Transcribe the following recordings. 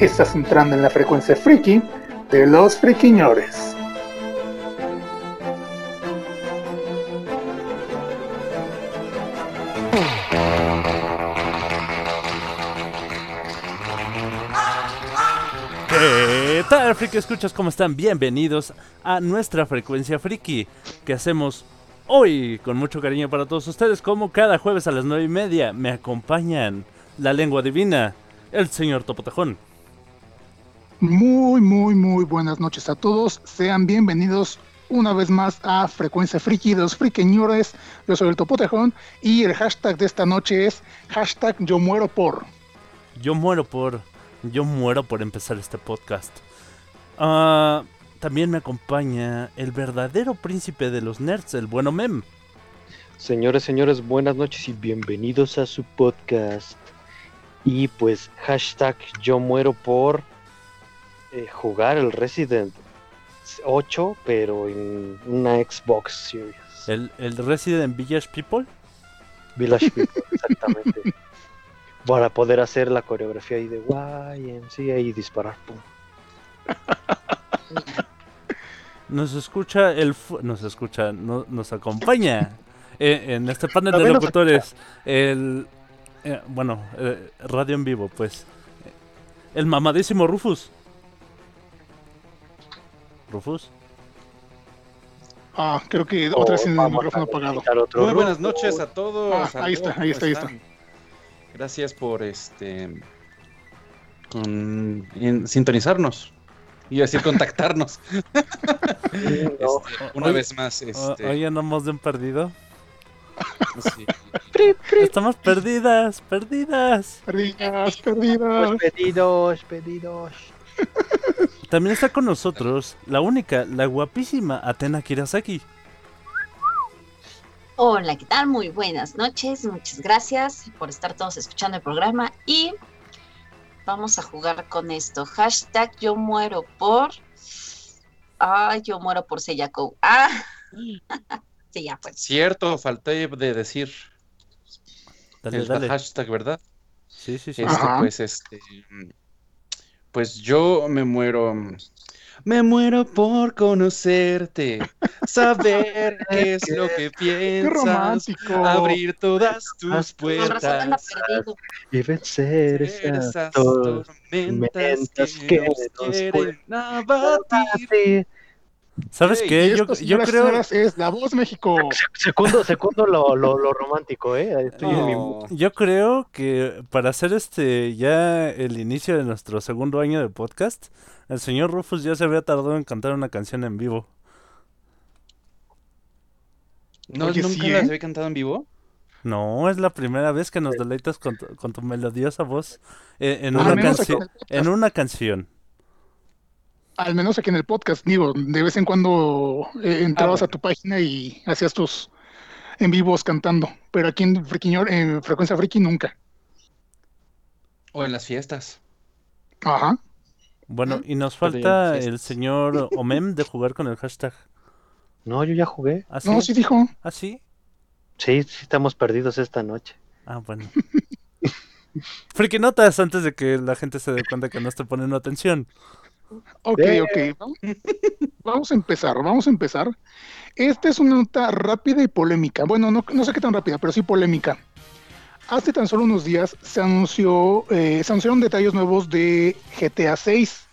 Estás entrando en la frecuencia friki de los friquiñores. ¿Qué tal, friki escuchas? ¿Cómo están? Bienvenidos a nuestra frecuencia friki que hacemos hoy con mucho cariño para todos ustedes. Como cada jueves a las nueve y media me acompañan la lengua divina, el señor Topotejón. Muy, muy, muy buenas noches a todos. Sean bienvenidos una vez más a Frecuencia Friki de los Friquiñores. Yo soy el Topotejón y el hashtag de esta noche es hashtag yo muero por. Yo muero por. Yo muero por empezar este podcast. Ah, también me acompaña el verdadero príncipe de los nerds, el bueno Mem. Señores, señores, buenas noches y bienvenidos a su podcast. Y pues, hashtag yo muero por eh, jugar el Resident 8, pero en una Xbox Series. El, el Resident Village People. Village People, exactamente. Para poder hacer la coreografía ahí de YMCA y disparar. Pum. Nos escucha el. fu- Nos escucha, no- nos acompaña eh, en este panel de locutores. El. eh, bueno, eh, radio en vivo, pues. El mamadísimo Rufus. Rufus. Ah, creo que otra vez en el micrófono apagado. Muy buenas noches a todos. Ah, ahí está, ¿cómo ahí está, ahí está. están? Gracias por este con- en- sintonizarnos. Iba a decir contactarnos. Este, una Oye, vez más, este, Hoy andamos de un perdido. sí. Estamos perdidas, perdidas. Perdidas, perdidas. Pues pedidos, pedidos. También está con nosotros la única, la guapísima Atena Kirasaki. Hola, ¿qué tal? Muy buenas noches. Muchas gracias por estar todos escuchando el programa y vamos a jugar con esto. Hashtag yo muero por... Ah, yo muero por Seyakou. Ah, sí, ya pues. Cierto, falté de decir Dale, el dale. hashtag, ¿verdad? Sí, sí, sí. Este, pues, este, pues yo me muero, me muero por conocerte, saber qué es lo que piensas, abrir todas tus razón anda puertas. Y vencer esas tormentas tormentas que nos quieren abatir. ¿Sabes qué? Yo, yo creo... es La Voz México. Segundo, segundo lo, lo, lo romántico, ¿eh? Estoy en mi No. Yo creo que para hacer este ya el inicio de nuestro segundo año de podcast, el señor Rufus ya se había tardado en cantar una canción en vivo. ¿No, Oye, ¿Nunca sí, las ¿eh? había cantado en vivo? No, es la primera vez que nos deleitas con tu, con tu melodiosa voz eh, una en una canción. Al menos aquí en el podcast, digo, de vez en cuando eh, entrabas Ah, a tu página y hacías tus en vivos cantando, pero aquí en, Friquiñor, en Frecuencia Friki nunca. O en las fiestas. Ajá. Bueno, y nos falta el señor Omem de jugar con el hashtag. No, yo ya jugué. ¿Ah, sí? No, sí dijo. ¿Ah, sí? Sí, sí, estamos perdidos esta noche. Ah, bueno. Friki notas antes de que la gente se dé cuenta que no esté poniendo atención. Ok, ok. Vamos- Vamos a empezar, vamos a empezar. Esta es una nota rápida y polémica. Bueno, no, no sé qué tan rápida, pero sí polémica. Hace tan solo unos días se anunció, eh, se anunciaron detalles nuevos de GTA 6.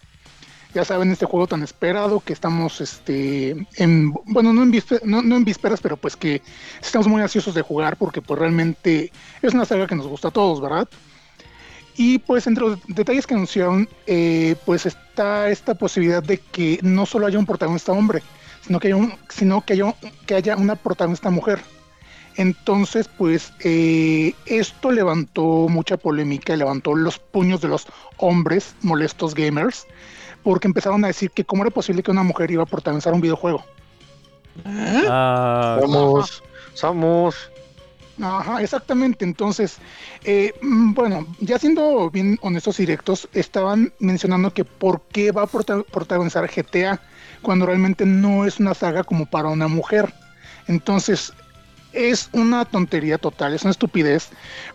Ya saben, este juego tan esperado que estamos, este, en, bueno, no en, no en vísperas, pero pues que estamos muy ansiosos de jugar porque pues realmente es una saga que nos gusta a todos, ¿verdad? Y pues entre los detalles que anunciaron, eh, pues está esta posibilidad de que no solo haya un protagonista hombre, sino que haya, un, sino que haya, que haya una protagonista mujer. Entonces, pues eh, esto levantó mucha polémica, levantó los puños de los hombres molestos gamers, porque empezaron a decir que cómo era posible que una mujer iba a protagonizar un videojuego. Ah, Somos, somos. Ajá, exactamente. Entonces, eh, mm, bueno, ya siendo bien honestos y directos, estaban mencionando que por qué va a prota- protagonizar GTA cuando realmente no es una saga como para una mujer. Entonces, es una tontería total, es una estupidez,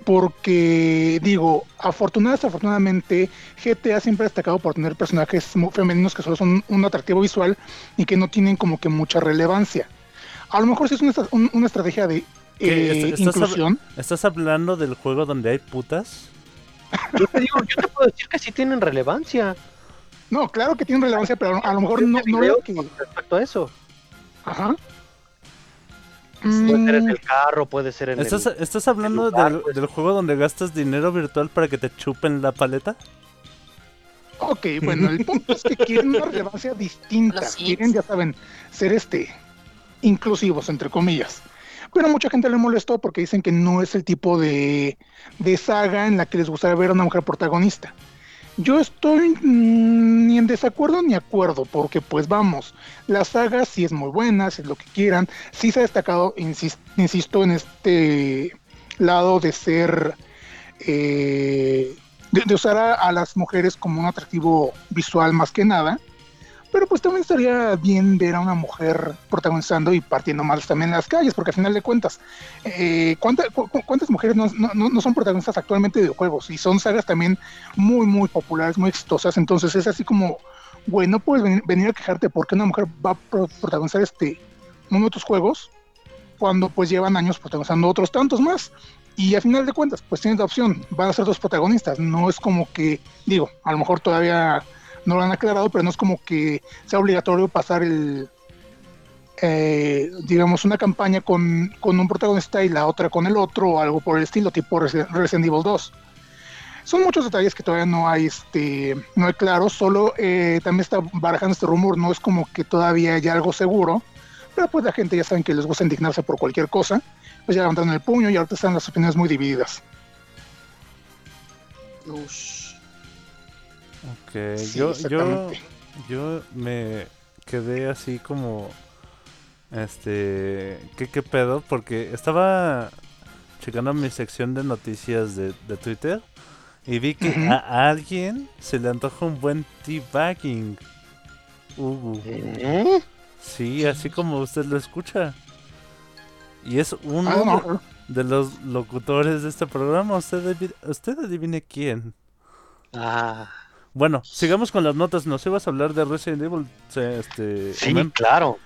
porque digo, afortunadamente, desafortunadamente, GTA siempre ha destacado por tener personajes femeninos que solo son un atractivo visual y que no tienen como que mucha relevancia. A lo mejor sí es una, una estrategia de. Eh, ¿Est- estás hab- inclusión. ¿Estás hablando del juego donde hay putas? Yo te digo, yo te puedo decir que sí tienen relevancia No, claro que tiene relevancia, pero a lo mejor no, lo que. respecto a eso. Ajá. Puede ser en Mm, el carro, puede ser en ¿Estás, el... estás hablando lugar, del, pues. del juego donde gastas dinero virtual para que te chupen la paleta? ok, bueno, el punto es que quieren una relevancia distinta. Quieren, ya saben, ser este inclusivos, entre comillas. Pero mucha gente le molestó porque dicen que no es el tipo de, de saga en la que les gustaría ver a una mujer protagonista. Yo estoy mm, ni en desacuerdo ni acuerdo, porque pues vamos, la saga sí es muy buena, si es lo que quieran, sí se ha destacado, insis- insisto, en este lado de ser, eh, de, usar a las mujeres como un atractivo visual más que nada, pero pues también estaría bien ver a una mujer protagonizando y partiendo más también en las calles, porque al final de cuentas, eh, ¿cuánta- cu- cu- ¿cuántas mujeres no, no- no- son protagonistas actualmente de videojuegos? Y son sagas también muy, muy populares, muy exitosas, entonces es así como, güey, no puedes venir, venir a quejarte porque una mujer va a pro- protagonizar este, uno de tus juegos, cuando pues llevan años protagonizando otros tantos más. Y a final de cuentas, pues tienes la opción, van a ser dos protagonistas. No es como que, digo, a lo mejor todavía no lo han aclarado, pero no es como que sea obligatorio pasar el, eh, digamos, una campaña con, con un protagonista y la otra con el otro, o algo por el estilo, tipo Resi- Resident Evil 2. Son muchos detalles que todavía no hay, este, no hay claros, solo eh, también está barajando este rumor, no es como que todavía haya algo seguro, pero pues la gente ya saben que les gusta indignarse por cualquier cosa, pues ya levantaron el puño y ahorita están las opiniones muy divididas. Ush. Sí, yo, yo, yo me quedé así como, este, ¿qué, qué pedo? Porque estaba checando mi sección de noticias de, de Twitter y vi que a alguien se le antoja un buen teabagging. Ugu. ¿Eh? Sí, así como usted lo escucha. Y es uno Ah, no, de los locutores de este programa. Usted, usted adivine quién. Ah, Bueno, sigamos con las notas. Nos ibas a hablar de Resident Evil. Este, sí, claro.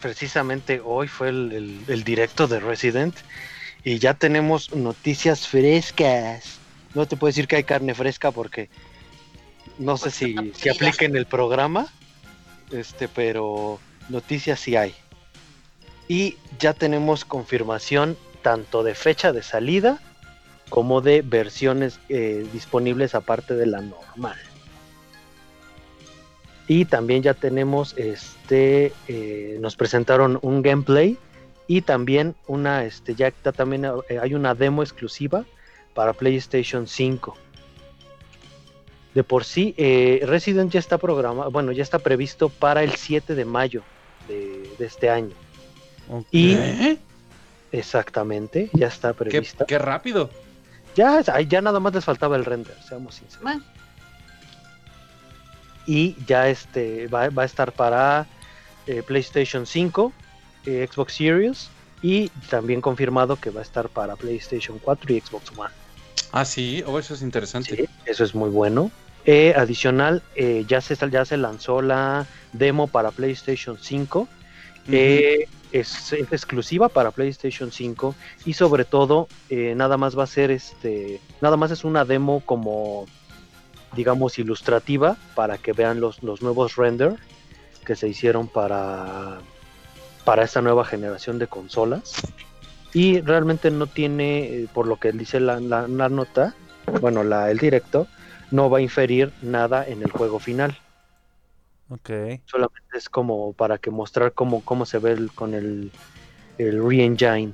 Precisamente hoy fue el, el- el directo de Resident y ya tenemos noticias frescas. No te puedo decir que hay carne fresca porque no sé si, si aplica en el programa, este, pero noticias sí hay. Y ya tenemos confirmación tanto de fecha de salida como de versiones eh, disponibles aparte de la normal. Y también ya tenemos este, eh, nos presentaron un gameplay y también una, este, ya está también eh, hay una demo exclusiva para PlayStation 5. De por sí, eh, Resident ya está programado, bueno, ya está previsto para el 7 de mayo de, de este año. Y exactamente, ya está ¿Qué, prevista. qué rápido. Ya, ahí ya nada más les faltaba el render, seamos sinceros. Bueno, y ya este va, va a estar para eh, PlayStation 5, eh, Xbox Series y también confirmado que va a estar para PlayStation 4 y Xbox One. Ah, sí, oh, eso es interesante. Sí, eso es muy bueno. Eh, adicional, ya, se, ya se lanzó la demo para PlayStation 5. Ujú. Eh, es, es exclusiva para PlayStation 5 y sobre todo nada más va a ser este nada más es una demo como digamos ilustrativa para que vean los, los nuevos render que se hicieron para para esta nueva generación de consolas y realmente no tiene eh, por lo que dice la, la- la nota bueno la, el directo no va a inferir nada en el juego final Ok. solamente es como para que mostrar cómo, cómo se ve el- con el, el re-engine.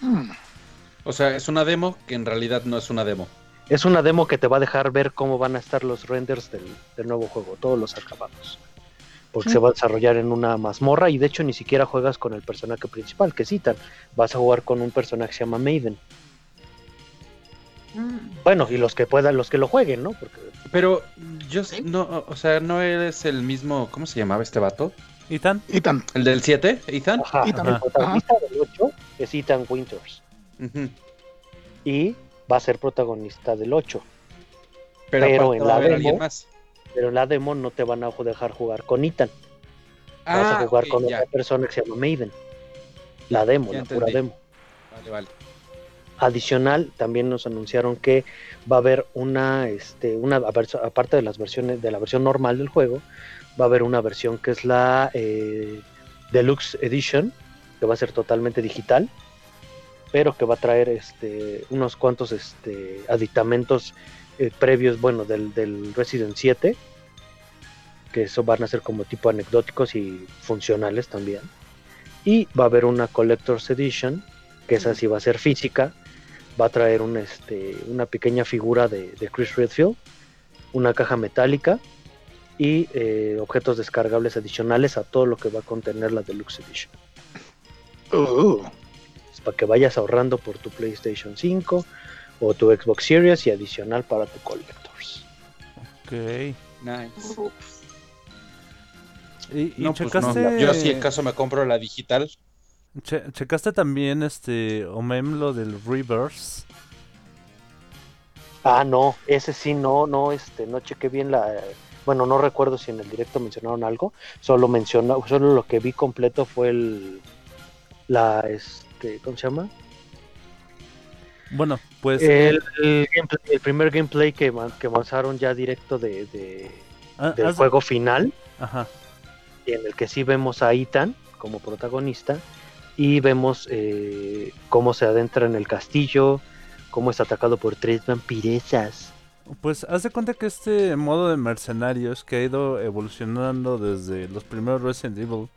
Hmm. O sea, es una demo que en realidad no es una demo. Es una demo que te va a dejar ver cómo van a estar los renders del, del nuevo juego, todos los acabados. Porque se va a desarrollar en una mazmorra y de hecho ni siquiera juegas con el personaje principal que citan. Vas a jugar con un personaje que se llama Maiden. Mm. Bueno, y los que puedan, los que lo jueguen, ¿no? Porque Pero yo Sí. no, o sea, no eres el mismo, ¿cómo se llamaba este vato? ¿Ethan? Ethan. ¿El del 7, Ethan? ajá, Ethan, el ajá. protagonista del 8 es Ethan Winters. Y va a ser protagonista del 8. Pero, en la demo- más. Pero en la demo no te van a dejar jugar con Ethan. Vas Ah, a jugar con ya. otra persona que se llama Maiden. La demo, Ya la pura demo. Vale, vale. Adicional, también nos anunciaron que va a haber una, este, una aparte de las versiones, de la versión normal del juego, va a haber una versión que es la eh, Deluxe Edition, que va a ser totalmente digital, pero que va a traer este, unos cuantos este, aditamentos eh, previos, bueno, del, del Resident 7, que eso van a ser como tipo anecdóticos y funcionales también. Y va a haber una Collector's Edition, que esa sí va a ser física, va a traer un, este, una pequeña figura de, de Chris Redfield, una caja metálica y eh, objetos descargables adicionales a todo lo que va a contener la Deluxe Edition. Oh. Para que vayas ahorrando por tu PlayStation 5 o tu Xbox Series y adicional para tu Collectors. Ok. Nice. ¿Y, y No, pues no. checaste, Yo si en caso me compro la digital. che- checaste también este Omem lo del reverse? Ah, no, ese sí, no, no, este, no chequé bien la. Bueno, no recuerdo si en el directo mencionaron algo. Solo menciona, solo lo que vi completo fue el, la, este, ¿cómo se llama? Bueno, pues El, el gameplay- el primer gameplay que, que lanzaron ya directo de, de- ah, del juego final, Ajá. y en el que sí vemos a Ethan como protagonista y vemos eh, cómo se adentra en el castillo, cómo es atacado por tres vampiresas. Pues haz de cuenta que este modo de mercenarios que ha ido evolucionando desde los primeros Resident Evil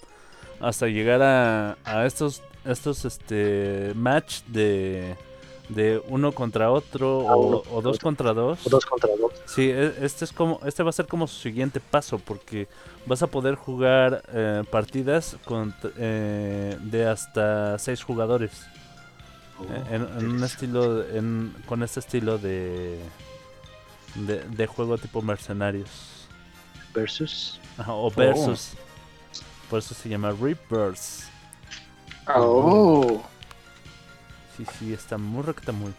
hasta llegar a, a estos estos este match de de uno contra otro Ah, o, uno o contra dos otro. contra dos. Dos contra dos. Sí, e- este es como este va a ser como su siguiente paso porque vas a poder jugar eh, partidas con, eh, de hasta seis jugadores eh, en, en un estilo en, con este estilo de, de de juego tipo mercenarios Versus. Ajá, o versus por eso se llama reverse Oh. sí sí está muy recta muy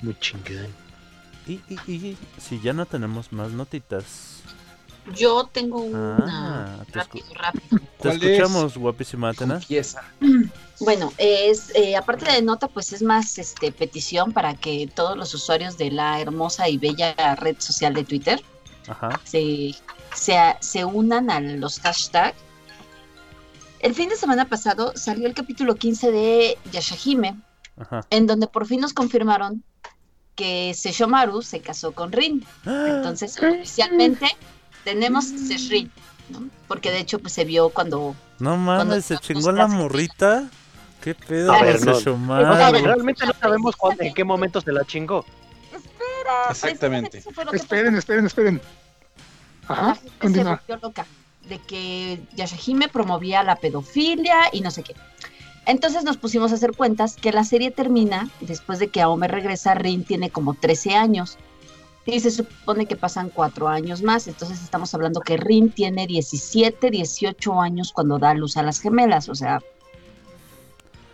Muy chingón. y, y, y si ya no tenemos más notitas Yo tengo una. Ah, te rápido, escu- rápido. te ¿Cuál es? escuchamos guapísima Atena Confiesa. Bueno, es eh, aparte de nota, pues es más este petición para que todos los usuarios de la hermosa y bella red social de Twitter ajá se, se, se unan a los hashtags. El fin de semana pasado salió el capítulo 15 de Yashahime, ajá en donde por fin nos confirmaron que Seshomaru se casó con Rin. ¡Ah! Entonces, oficialmente tenemos Seshrin, ¿no? Porque de hecho pues se vio cuando No Cuando mames, se chingó la morrita. ¿Qué pedo A ver, no. O sea, realmente no sabemos cuándo, en qué momento se la chingó. Espera, Exactamente. Esperen, esperen, esperen. Ajá, gente se continúa. volvió loca de que Yashahime promovía la pedofilia y no sé qué. Entonces nos pusimos a hacer cuentas que la serie termina después de que Aome regresa, Rin tiene como 13 años y se supone que pasan cuatro años más. Entonces estamos hablando que Rin tiene 17, 18 años cuando da luz a las gemelas. O sea,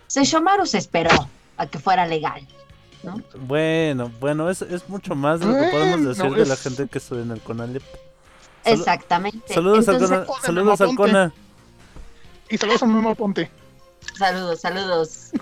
Seshomaru se esperó a que fuera legal. ¿no? Bueno, bueno, es, es mucho más de lo que podemos decir de la gente que estudia en el CONALEP. Exactamente. Saludos al Entonces, Cona. Saludos al ponte. Cona. Y saludos a Memo Ponte. Saludos, saludos.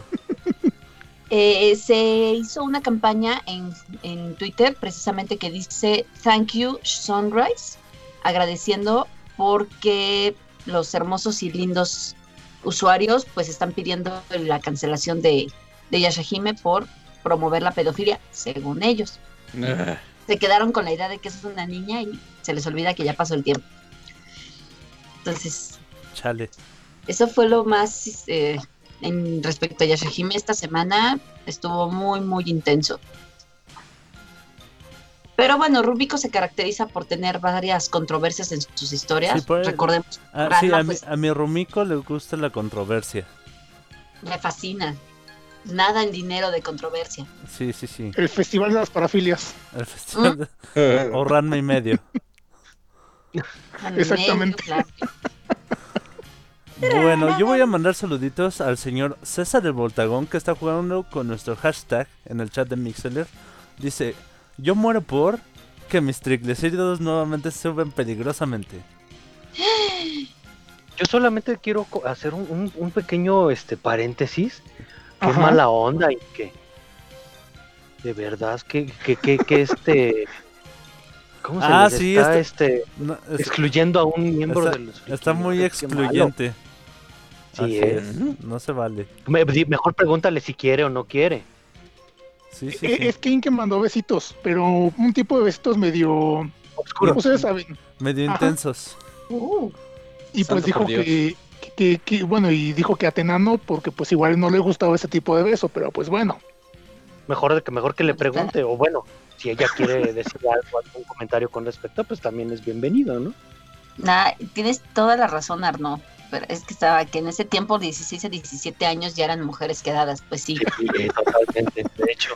Eh, se hizo una campaña en, en Twitter precisamente que dice Thank you Sunrise, agradeciendo porque los hermosos y lindos usuarios pues están pidiendo la cancelación de, de Yashahime por promover la pedofilia, según ellos. Ah, Se quedaron con la idea de que es una niña y se les olvida que ya pasó el tiempo. Entonces, Chale. eso fue lo más eh, en respecto a Yashahime esta semana estuvo muy, muy intenso. Pero bueno, Rubiko se caracteriza por tener varias controversias en sus historias. Sí, pues, Recordemos, Ah, sí, a, mi, a mi Rumiko le gusta la controversia. le fascina. Nada en dinero de controversia. Sí, sí, sí. El Festival de las Parafilias. El festival de- o Ranma y medio. Exactamente. medio, claro. Bueno, yo voy a mandar saluditos al señor César el Voltagón que está jugando con nuestro hashtag en el chat de Mixeler. Dice, yo muero por que mis triglicéridos nuevamente suben peligrosamente. Yo solamente quiero hacer un, un- un pequeño este paréntesis. Qué Ajá. mala onda y que. De verdad, que, que, que, que este. ¿Cómo se Ah, les sí, está este- este, No, es- excluyendo a un miembro está, de los está muy excluyente. Sí, Así es. es, No se vale. Me- mejor pregúntale si quiere o no quiere. Sí, sí, E- sí. Es King que mandó besitos, pero un tipo de besitos medio. Oscuro. Ustedes saben. Medio Ajá. intensos. Uh, Y pues dijo que, que, que- bueno, y dijo que Atena no, porque pues igual no le gustaba ese tipo de beso, pero pues bueno. Mejor, de que- mejor que le pregunte, o bueno, si ella quiere decir algo, algún comentario con respecto, pues también es bienvenido, ¿no? Nah, tienes toda la razón, Arno. Pero es que estaba que en ese tiempo, 16 a 17 años, ya eran mujeres quedadas. Pues sí. Sí, totalmente. De hecho,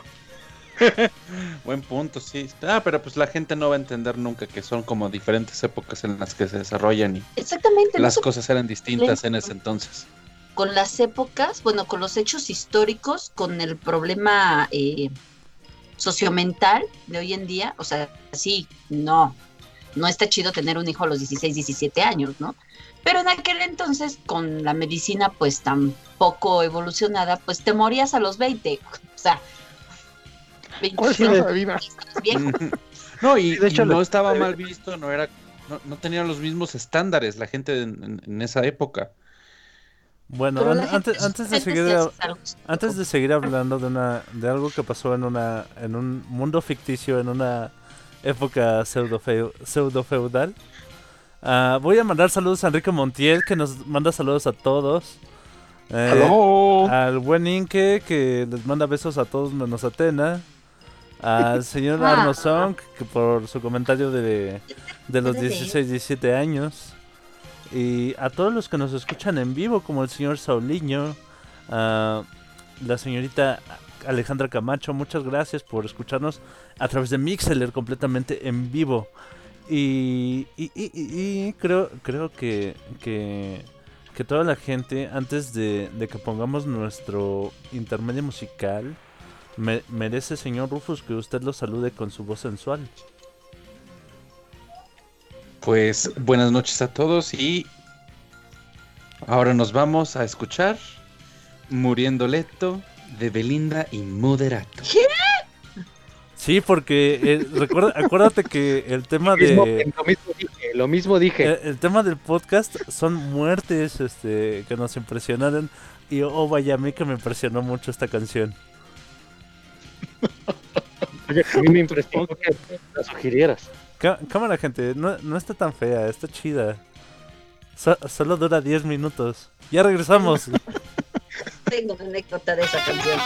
Buen punto, sí. Ah, pero pues la gente no va a entender nunca que son como diferentes épocas en las que se desarrollan y Exactamente. las cosas eran distintas en ese entonces. Con las épocas, bueno, con los hechos históricos, con el problema eh, sociomental de hoy en día, o sea, sí, no, no está chido tener un hijo a los 16, 17 años, ¿no? Pero en aquel entonces, con la medicina pues tan poco evolucionada, pues te morías a los 20, o sea, 20 ¿Cuál la de- vida? No, y, de hecho, y no estaba mal visto, no era, no, no tenían los mismos estándares la gente en, en- en esa época. Bueno, an- antes, antes de seguir antes de seguir hablando de una de algo que pasó en una en un mundo ficticio en una época pseudo pseudo feudal, ah, voy a mandar saludos a Enrique Montiel que nos manda saludos a todos. Eh, ¡Aló! al buen Inke que les manda besos a todos menos a Atena. Al señor Ah. Que por su comentario de, de los 16, 17 años. Y a todos los que nos escuchan en vivo, como el señor Sauliño, a la señorita Alejandra Camacho, muchas gracias por escucharnos a través de Mixeler completamente en vivo. Y, y, y- y- y creo, creo que, que, que toda la gente, antes de, de que pongamos nuestro intermedio musical, me- merece, señor Rufus, que usted lo salude con su voz sensual. Pues buenas noches a todos y ahora nos vamos a escuchar Muriendo Leto de Belinda y Moderato. Sí, porque eh, recuerda, acuérdate que el tema lo mismo, de lo mismo dije, lo mismo dije. el, el tema del podcast son muertes este que nos impresionaron y oh vaya a mí que me impresionó mucho esta canción. A mí me impresionó que la sugirieras. Cá- cámara gente, no, no está tan fea, está chida. So- solo dura 10 minutos. Ya regresamos. Tengo una anécdota de esa canción.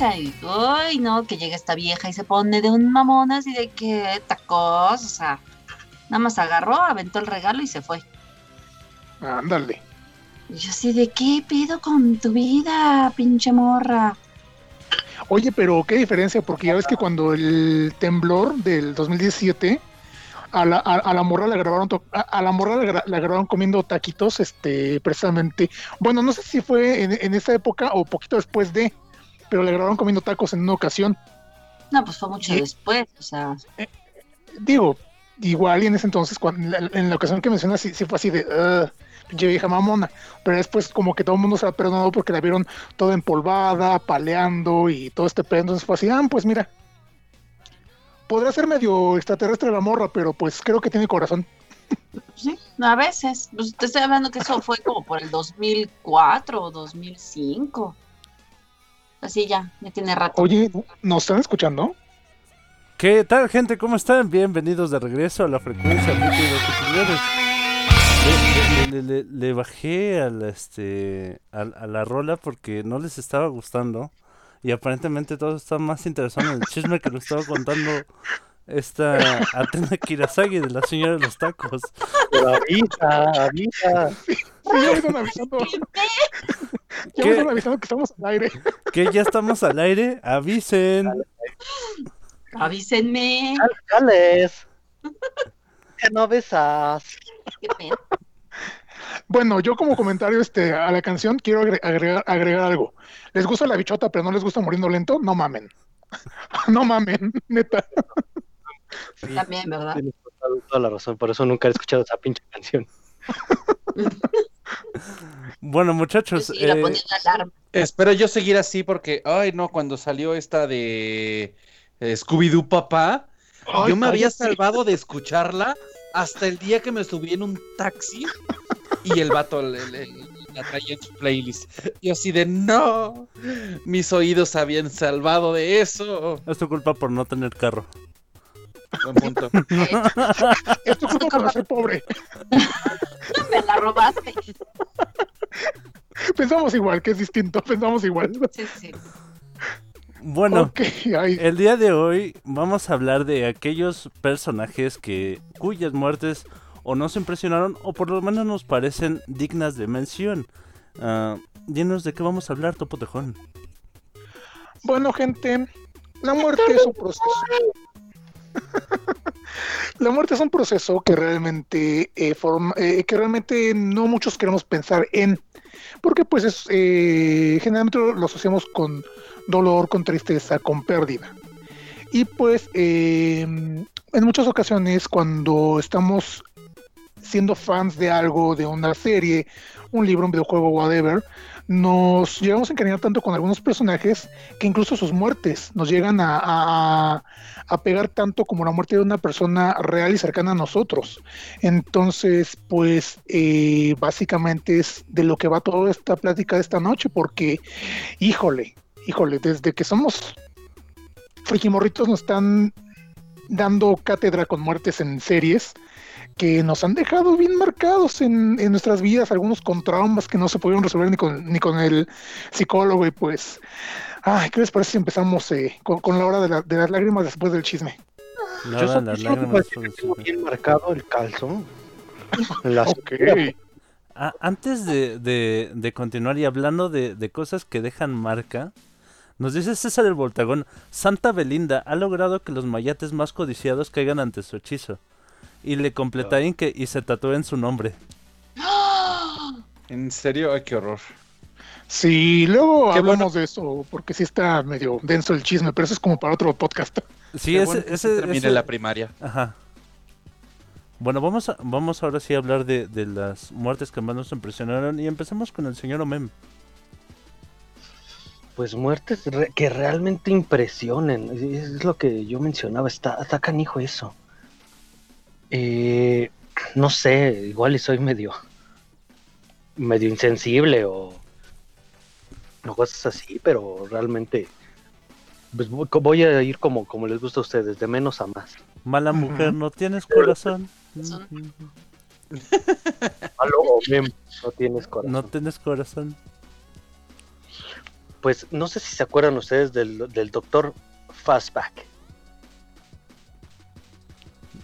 Y, uy, no, que llega esta vieja y se pone de un mamón así de que tacos, o sea, Nada más agarró, aventó el regalo y se fue. Ándale. Y yo así de, ¿qué pido con tu vida, pinche morra? Oye, pero qué diferencia, porque ya ves que cuando el temblor del 2017 a la, a, a la morra la grabaron a, a la morra gra- la grabaron comiendo taquitos, este, precisamente. Bueno, no sé si fue en, en esa época o poquito después de, pero la grabaron comiendo tacos en una ocasión. No, pues fue mucho ¿Y? después, o sea, Digo, igual y en ese entonces, cuando, en, la, en la ocasión que mencionas, sí, sí fue así de, "Ugh, pinche vieja mamona. Pero después como que todo el mundo se la perdonó porque la vieron toda empolvada, paleando y todo este pedo. Entonces fue así, ah, pues mira. Podrá ser medio extraterrestre la morra, pero pues creo que tiene corazón. sí, a veces. Pues te estoy hablando que eso fue como por el 2004 o 2005. Así ya, ya tiene rato. Oye, ¿nos están escuchando? ¿Qué tal, gente? ¿Cómo están? Bienvenidos de regreso a la frecuencia. Le, le- le- le bajé a la, este, a, a la rola porque no les estaba gustando. Y aparentemente todos están más interesados en el chisme que lo estaba contando esta Atena Kirasagi de la señora de los tacos. Pero avisa, avisa. Sí, avisando. Ya ¿Qué? me están avisando que estamos al aire. Que ya estamos al aire, avisen. Avísenme. Alex. Que no besas. Qué pena. Bueno, yo como comentario este, a la canción quiero agre- agregar, agregar algo. ¿Les gusta la bichota pero no les gusta muriendo lento? No mamen. no mamen, neta. También, ¿verdad? Tienes toda- toda la razón, por eso nunca he escuchado esa pinche canción. Bueno, muchachos, eh, alarma. Espero yo seguir así porque, ay no, cuando salió esta de eh, Scooby-Doo Papá, Ay, yo me había salvado de escucharla hasta el día que me subí en un taxi y el vato le- le- la traía en su playlist. Yo así de, no, mis oídos se habían salvado de eso. es tu culpa por no tener carro. Buen punto. Es tu culpa por ser pobre. Me la robaste. Pensamos igual, que es distinto, pensamos igual. Sí, sí. Bueno, El día de hoy vamos a hablar de aquellos personajes que cuyas muertes o nos impresionaron o por lo menos nos parecen dignas de mención. Ah, dinos de qué vamos a hablar, Topo Tejón. Bueno, gente, la muerte es un proceso. la muerte es un proceso que realmente eh, forma- eh, que realmente no muchos queremos pensar en, porque pues es eh, generalmente lo asociamos con dolor, con tristeza, con pérdida. Y pues eh, en muchas ocasiones cuando estamos siendo fans de algo, de una serie, un libro, un videojuego, whatever, nos llegamos a encariñar tanto con algunos personajes que incluso sus muertes nos llegan a, a- pegar tanto como la muerte de una persona real y cercana a nosotros. Entonces, pues eh, básicamente es de lo que va toda esta plática de esta noche, porque, híjole, híjole, desde que somos frikimorritos nos están dando cátedra con muertes en series que nos han dejado bien marcados en, en nuestras vidas, algunos con traumas que no se pudieron resolver ni con, ni con el psicólogo y pues, ay, ¿qué les parece si empezamos eh, con, con la hora de, la- de las lágrimas después del chisme? No Yo las yo lágrimas que tengo bien marcado el calzón. En la Ok. cintura. Ah, antes de, de- de continuar y hablando de, de cosas que dejan marca, nos dice César el Voltagón, Santa Belinda ha logrado que los mayates más codiciados caigan ante su hechizo. Y le completarían que y se tatúen su nombre. ¿En serio? Ay, qué horror. Sí, luego Qué hablamos de eso, porque sí está medio denso el chisme, pero eso es como para otro podcast. Sí, Qué ese, bueno ese, se termine ese- la primaria. Ajá. Bueno, vamos a, vamos ahora sí a hablar de, de las muertes que más nos impresionaron y empecemos con el señor Omem. Pues muertes re- que realmente impresionen. Es, es lo que yo mencionaba. Está, está canijo eso. Eh, no sé, igual y soy medio. medio insensible o. o cosas así, pero realmente. Pues voy a ir como, como les gusta a ustedes, de menos a más. Mala mujer, no tienes corazón. Malo o mem, no tienes corazón. No tienes corazón. Pues no sé si se acuerdan ustedes del, del doctor Fastback.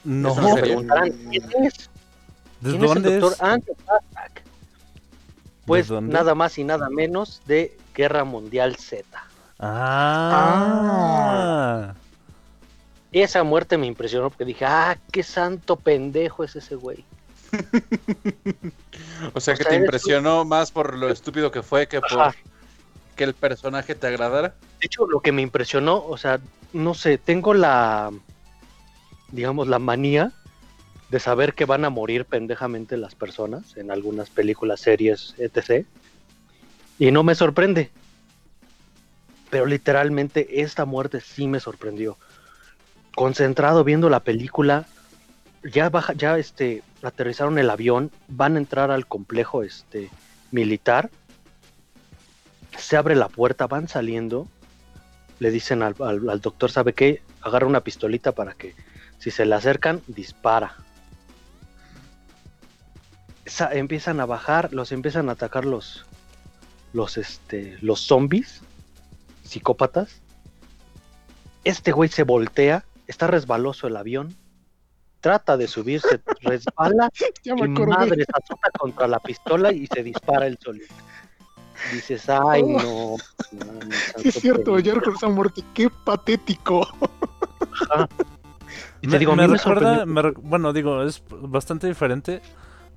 No. Eso ¿En me serio? preguntarán, ¿quién es? ¿De ¿Quién es el dónde doctor es? Andrew Hashtag? Pues dónde? nada más y nada menos de Guerra Mundial Z. Ah. Esa muerte me impresionó porque dije, ah, qué santo pendejo es ese güey. O sea O que sea, te impresionó más por lo estúpido que fue que por Ajá. que el personaje te agradara. De hecho, lo que me impresionó, o sea, no sé, tengo la, digamos, la manía de saber que van a morir pendejamente las personas en algunas películas, series, etc. Y no me sorprende. Pero literalmente esta muerte sí me sorprendió. Concentrado viendo la película, ya baja, ya este, aterrizaron el avión, van a entrar al complejo este militar. Se abre la puerta, van saliendo le dicen al, al- al doctor, ¿sabe qué? Agarra una pistolita para que si se le acercan, dispara. Empiezan a bajar, los empiezan a atacar los, los, este, los zombies, psicópatas. Este güey se voltea, está resbaloso el avión, trata de subirse, resbala Ya y me madre, se azota contra la pistola y se dispara el solito. Dices, ay, Oh. no. Sí, es cierto, Dios". ya esa muerte. Qué patético. Y te Me, digo, a me mí me recuerda, me re- bueno, digo, es bastante diferente,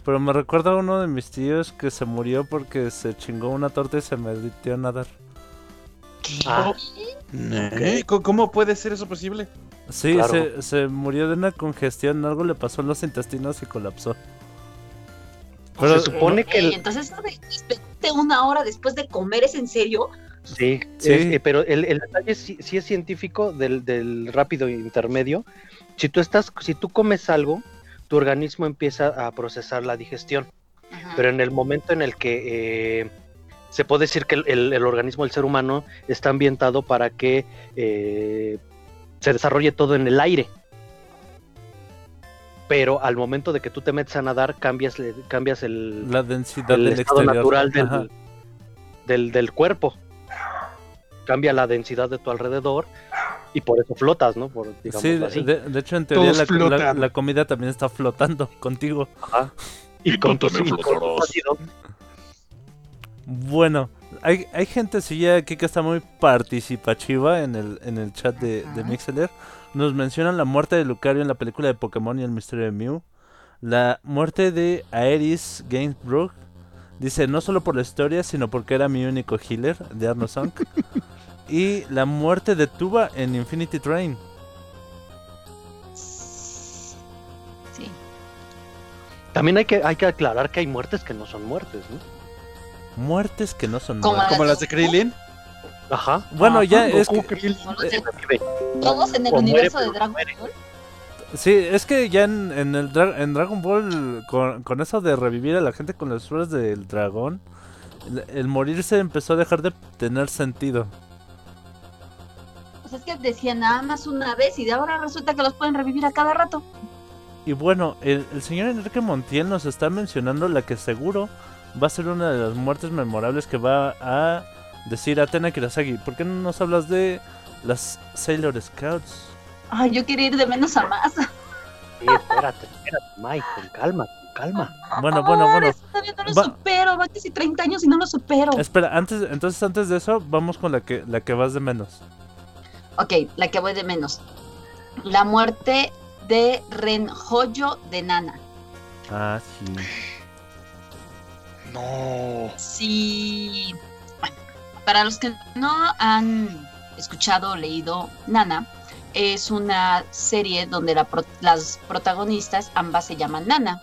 pero me recuerda a uno de mis tíos que se murió porque se chingó una torta y se metió a nadar. Ah, ¿Eh? ¿Cómo- ¿Cómo puede ser eso posible? Sí, Claro. se, se murió de una congestión, algo le pasó en los intestinos y colapsó. Pero- se supone que Ey, el- entonces eso de una hora después de comer es en serio. sí, Sí. es- eh, pero el, el detalle sí, sí es científico del, del rápido intermedio. Si tú estás, si tú comes algo, tu organismo empieza a procesar la digestión. Ajá. Pero en el momento en el que eh, se puede decir que el, el- el organismo del ser humano está ambientado para que eh, se desarrolle todo en el aire. Pero al momento de que tú te metes a nadar, cambias, le- cambias el, La densidad el del estado exterior. natural del, del, del cuerpo. Cambia la densidad de tu alrededor y por eso flotas, ¿no? Por, digamos Sí, así. de, de hecho en teoría la, la- flotan. la comida también está flotando contigo. Ajá. Y con tus y con tus ácidos. Bueno, hay, hay gentecilla aquí que está muy participativa en el, en el chat de, de Ajá. Mixeler. Nos mencionan la muerte de Lucario en la película de Pokémon y el misterio de Mew. La muerte de Aeris Gainsborough. Dice, no solo por la historia, sino porque era mi único healer de Arno Sunk. y la muerte de Tuba en Infinity Train. Sí. También hay que, hay que aclarar que hay muertes que no son muertes, ¿no? Muertes que no son muertes. Como las de Krillin. Ajá. Bueno, Ajá, ya es que... Todos en el muere, universo de Dragon muere. Ball. Sí, es que ya en, en el dra- en Dragon Ball, con, con eso de revivir a la gente con las esferas del dragón, el, el morirse empezó a dejar de tener sentido. Pues es que decían nada más una vez y de ahora resulta que los pueden revivir a cada rato. Y bueno, el, el señor Enrique Montiel nos está mencionando la que seguro va a ser una de las muertes memorables que va a decir Atena Kirasagi. ¿Por qué no nos hablas de las Sailor Scouts? Ay, yo quiero ir de menos a más. Sí, espérate, espérate, Mike, con calma, con calma. Bueno, bueno, bueno. Todavía no lo Va- supero, van casi 30 años y no lo supero. Espera, antes, entonces antes de eso, vamos con la que, la que vas de menos. Ok, la que voy de menos. La muerte de Renjoyo de Nana. Ah, sí. No. Sí. Bueno, para los que no han escuchado o leído Nana, es una serie donde la pro- las protagonistas ambas se llaman Nana,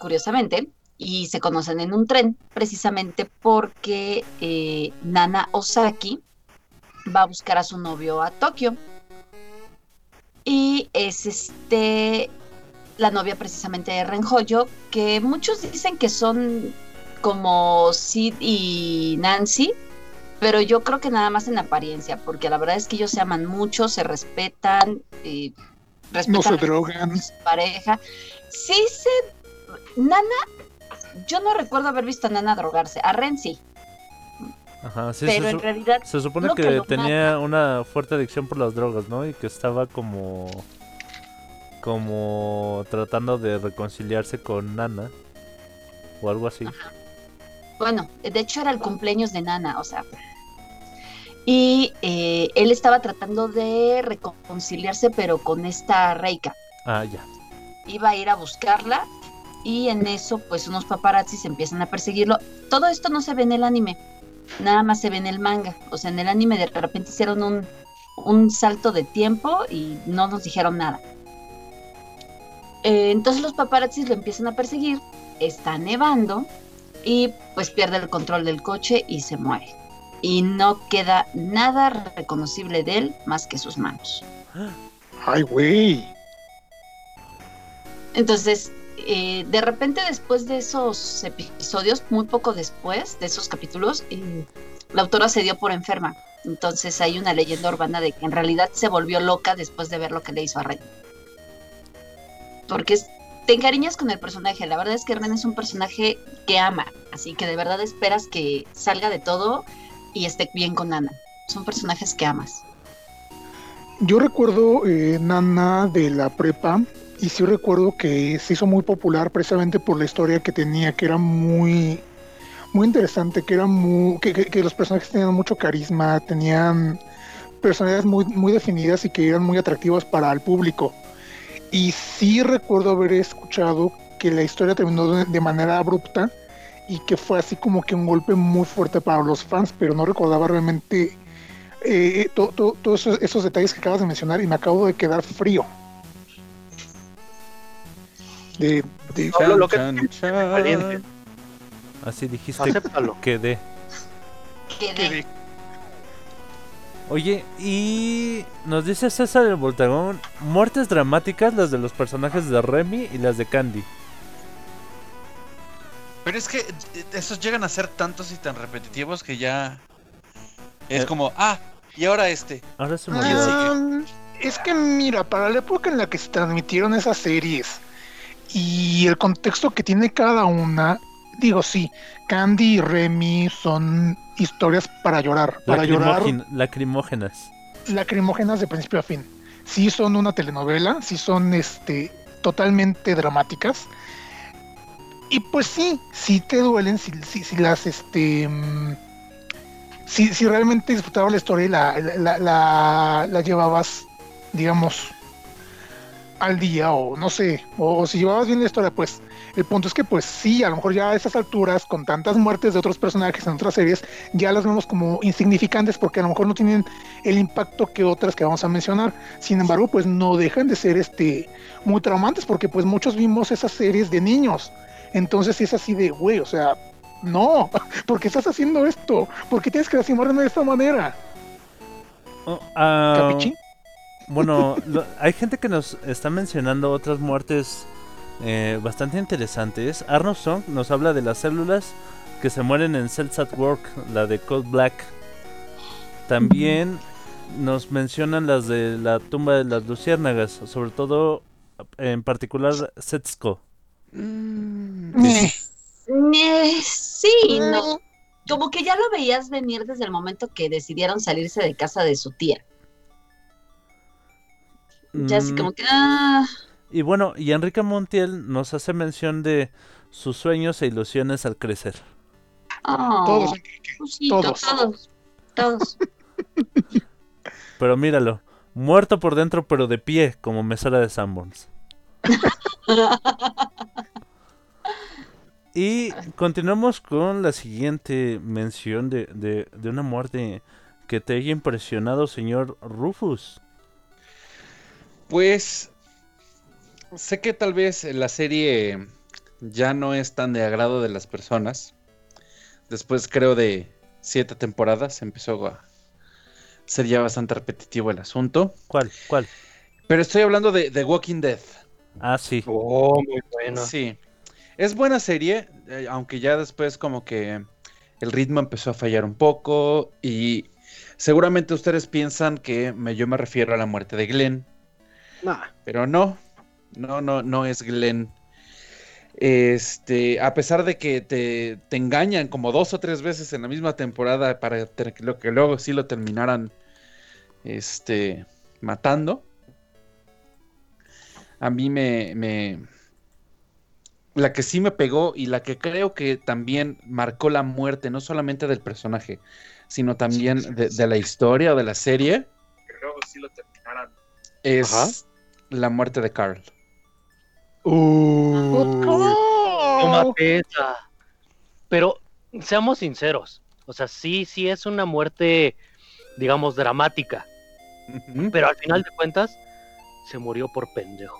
curiosamente, y se conocen en un tren, precisamente porque eh, Nana Osaki va a buscar a su novio a Tokio. Y es este la novia precisamente de Renjoyo, que muchos dicen que son como Sid y Nancy, pero yo creo que nada más en apariencia, porque la verdad es que ellos se aman mucho, se respetan, eh, respetan No se a drogan. su pareja. Sí se... Nana, yo no recuerdo haber visto a Nana drogarse, a Ren sí, Ajá, sí, pero se, en su- realidad se supone que, tenía una fuerte adicción por las drogas, ¿no? Y que estaba como... como tratando de reconciliarse con Nana o algo así. Bueno, de hecho era el cumpleaños de Nana, o sea. Y eh, él estaba tratando de reconciliarse, pero con esta Reika. Ah, ya. Iba a ir a buscarla y en eso, pues unos paparazzis empiezan a perseguirlo. Todo esto no se ve en el anime, nada más se ve en el manga. O sea, en el anime de repente hicieron un, un salto de tiempo y no nos dijeron nada. Eh, entonces los paparazzis lo empiezan a perseguir, está nevando y pues pierde el control del coche y se muere. Y no queda nada reconocible de él más que sus manos. Ay, güey. Entonces, eh, de repente después de esos episodios, muy poco después de esos capítulos, eh, la autora se dio por enferma. Entonces hay una leyenda urbana de que en realidad se volvió loca después de ver lo que le hizo a Ren. Porque es- te encariñas con el personaje. La verdad es que Ren es un personaje que ama. Así que de verdad esperas que salga de todo y esté bien con Ana. Son personajes que amas. Yo recuerdo eh, Nana de la prepa y sí recuerdo que se hizo muy popular precisamente por la historia que tenía, que era muy, muy interesante, que era muy, que, los personajes tenían mucho carisma, tenían personalidades muy, muy definidas y que eran muy atractivas para el público. Y sí recuerdo haber escuchado que la historia terminó de, manera abrupta y que fue así como que un golpe muy fuerte para los fans, pero no recordaba realmente eh, to- todos esos detalles que acabas de mencionar y me acabo de quedar frío. De, de- lo que Chan. Así dijiste Acéptalo. que de. Quedé. Oye, y nos dice César el Voltagón, muertes dramáticas las de los personajes de Remy y las de Candy. Pero es que eh, esos llegan a ser tantos y tan repetitivos que ya es Eh. como, ah, y ahora este. Ahora se murió. Ah, es que mira, para la época en la que se transmitieron esas series y el contexto que tiene cada una, digo sí, Candy y Remy son historias para llorar, para llorar Lacrimógenas. lacrimógenas de principio a fin. Sí son una telenovela, sí son este totalmente dramáticas. Y pues sí, sí te duelen, si, si, si las este mm, si, si realmente disfrutabas la historia y la, la, la- la llevabas, digamos, al día, o no sé, o, si llevabas bien la historia, pues el punto es que pues sí, a lo mejor ya a esas alturas, con tantas muertes de otros personajes en otras series, ya las vemos como insignificantes porque a lo mejor no tienen el impacto que otras que vamos a mencionar. Sin embargo, pues no dejan de ser este muy traumantes porque pues muchos vimos esas series de niños. Entonces sí es así de, güey, o sea, no, ¿por qué estás haciendo esto? ¿Por qué tienes que lastimarme de esta manera? Ah, ¿Capichi? Bueno, lo- hay gente que nos está mencionando otras muertes eh, bastante interesantes. Arno Song nos habla de las células que se mueren en Cells at Work, la de Cold Black. También nos mencionan las de la tumba de las luciérnagas, sobre todo en particular Setsuko. Eh, Eh, sí, no. Como que ya lo veías venir desde el momento que decidieron salirse de casa de su tía. Ya así Mm, como que, ah, Y bueno, y Enrique Montiel nos hace mención de sus sueños e ilusiones al crecer. oh, Todos, Cosito, todos. todos, todos. Pero míralo, muerto por dentro pero de pie, como mesera de Sanborns. Y continuamos con la siguiente mención de, de, de una muerte que te haya impresionado, señor Rufus. Pues sé que tal vez la serie ya no es tan de agrado de las personas. Después creo de siete temporadas empezó a ser ya bastante repetitivo el asunto. ¿Cuál? ¿Cuál? Pero estoy hablando de The Walking Dead. Ah, sí. Oh, muy bueno. Sí. Es buena serie, eh, aunque ya después como que el ritmo empezó a fallar un poco y seguramente ustedes piensan que me- yo me refiero a la muerte de Glenn. Nah. Pero no, no, no, no es Glenn. Este, a pesar de que te, te engañan como dos o tres veces en la misma temporada para que lo que luego sí lo terminaran este, matando. a mí me, me... La que sí me pegó y la que creo que también marcó la muerte, no solamente del personaje, sino también de, de la historia o de la serie, es Ajá. La muerte de Carl. Uh, Tómate esa. Pero seamos sinceros. O sea, sí, sí es una muerte, digamos, dramática. Pero al final de cuentas, se murió por pendejo.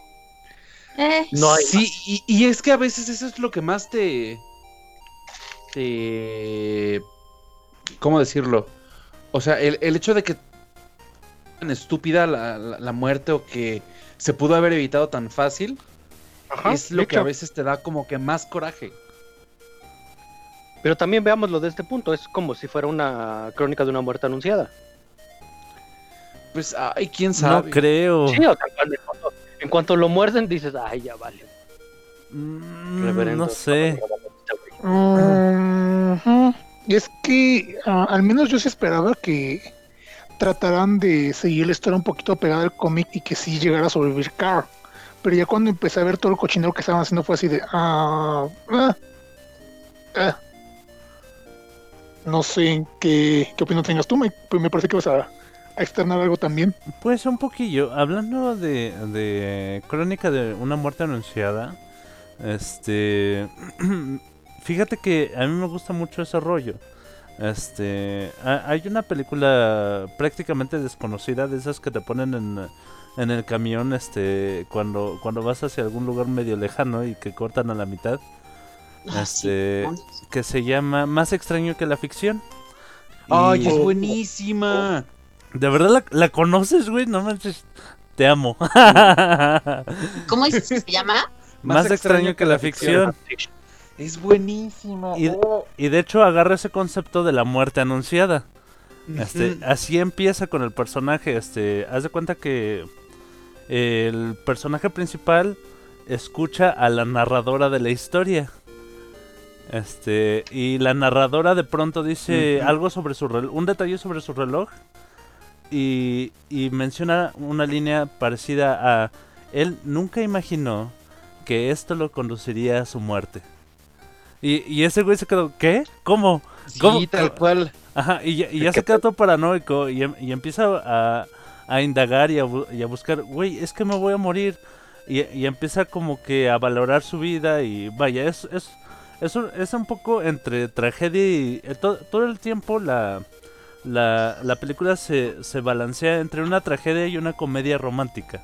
Eh, No hay Sí, y, y es que a veces eso es lo que más te. te. ¿Cómo decirlo? O sea, el, el hecho de que tan estúpida la, la- la muerte o que se pudo haber evitado tan fácil ajá, es lo que a veces te da como que más coraje. Pero también veámoslo de este punto. Es como si fuera una crónica de una muerte anunciada. Pues, ay, quién No sabe. creo. Sí, o sea, en cuanto, en cuanto lo muerden, dices, ay, ya vale. Mm, Reverendo. no sé. Y es que ah, al menos yo sí esperaba que trataran de seguir la historia un poquito pegada al cómic y que sí llegara a sobrevivir Carl. Pero ya cuando empecé a ver todo el cochinero que estaban haciendo fue así de... ah, ah, ah. No sé qué, qué opinión tengas tú, Mike. Pues me parece que vas a, a externar algo también. Pues un poquillo. Hablando de, de crónica de una muerte anunciada. Este. Fíjate que a mí me gusta mucho ese rollo. Este. ha- Hay una película prácticamente desconocida de esas que te ponen en, en el camión. Este. Cuando, cuando vas hacia algún lugar medio lejano y que cortan a la mitad. ah, sí, Este. ¿no? Que se llama Más extraño que la ficción. Ay, Y- es buenísima. ¿De verdad la, la conoces, güey? No manches. Te amo. ¿Cómo dices que se llama? Más, extraño, que la ficción. Es buenísima. Y- oh. Y de hecho agarra ese concepto de la muerte anunciada. Este, así empieza con el personaje. Este, haz de cuenta que el personaje principal escucha a la narradora de la historia. Este, y la narradora de pronto dice algo sobre su reloj, un detalle sobre su reloj. Y, y menciona una línea parecida a él nunca imaginó que esto lo conduciría a su muerte. Y, y ese güey se quedó, ¿qué? ¿Cómo? Sí, tal cual. Ajá, y ya, y ¿Qué- ya se queda todo paranoico y, em- y empieza a, a indagar y a, bu- y a buscar, güey, es que me voy a morir. Y, y empieza como que a valorar su vida y vaya, es, es, es, un, es un poco entre tragedia y eh, to- todo el tiempo la, la, la película se, se balancea entre una tragedia y una comedia romántica.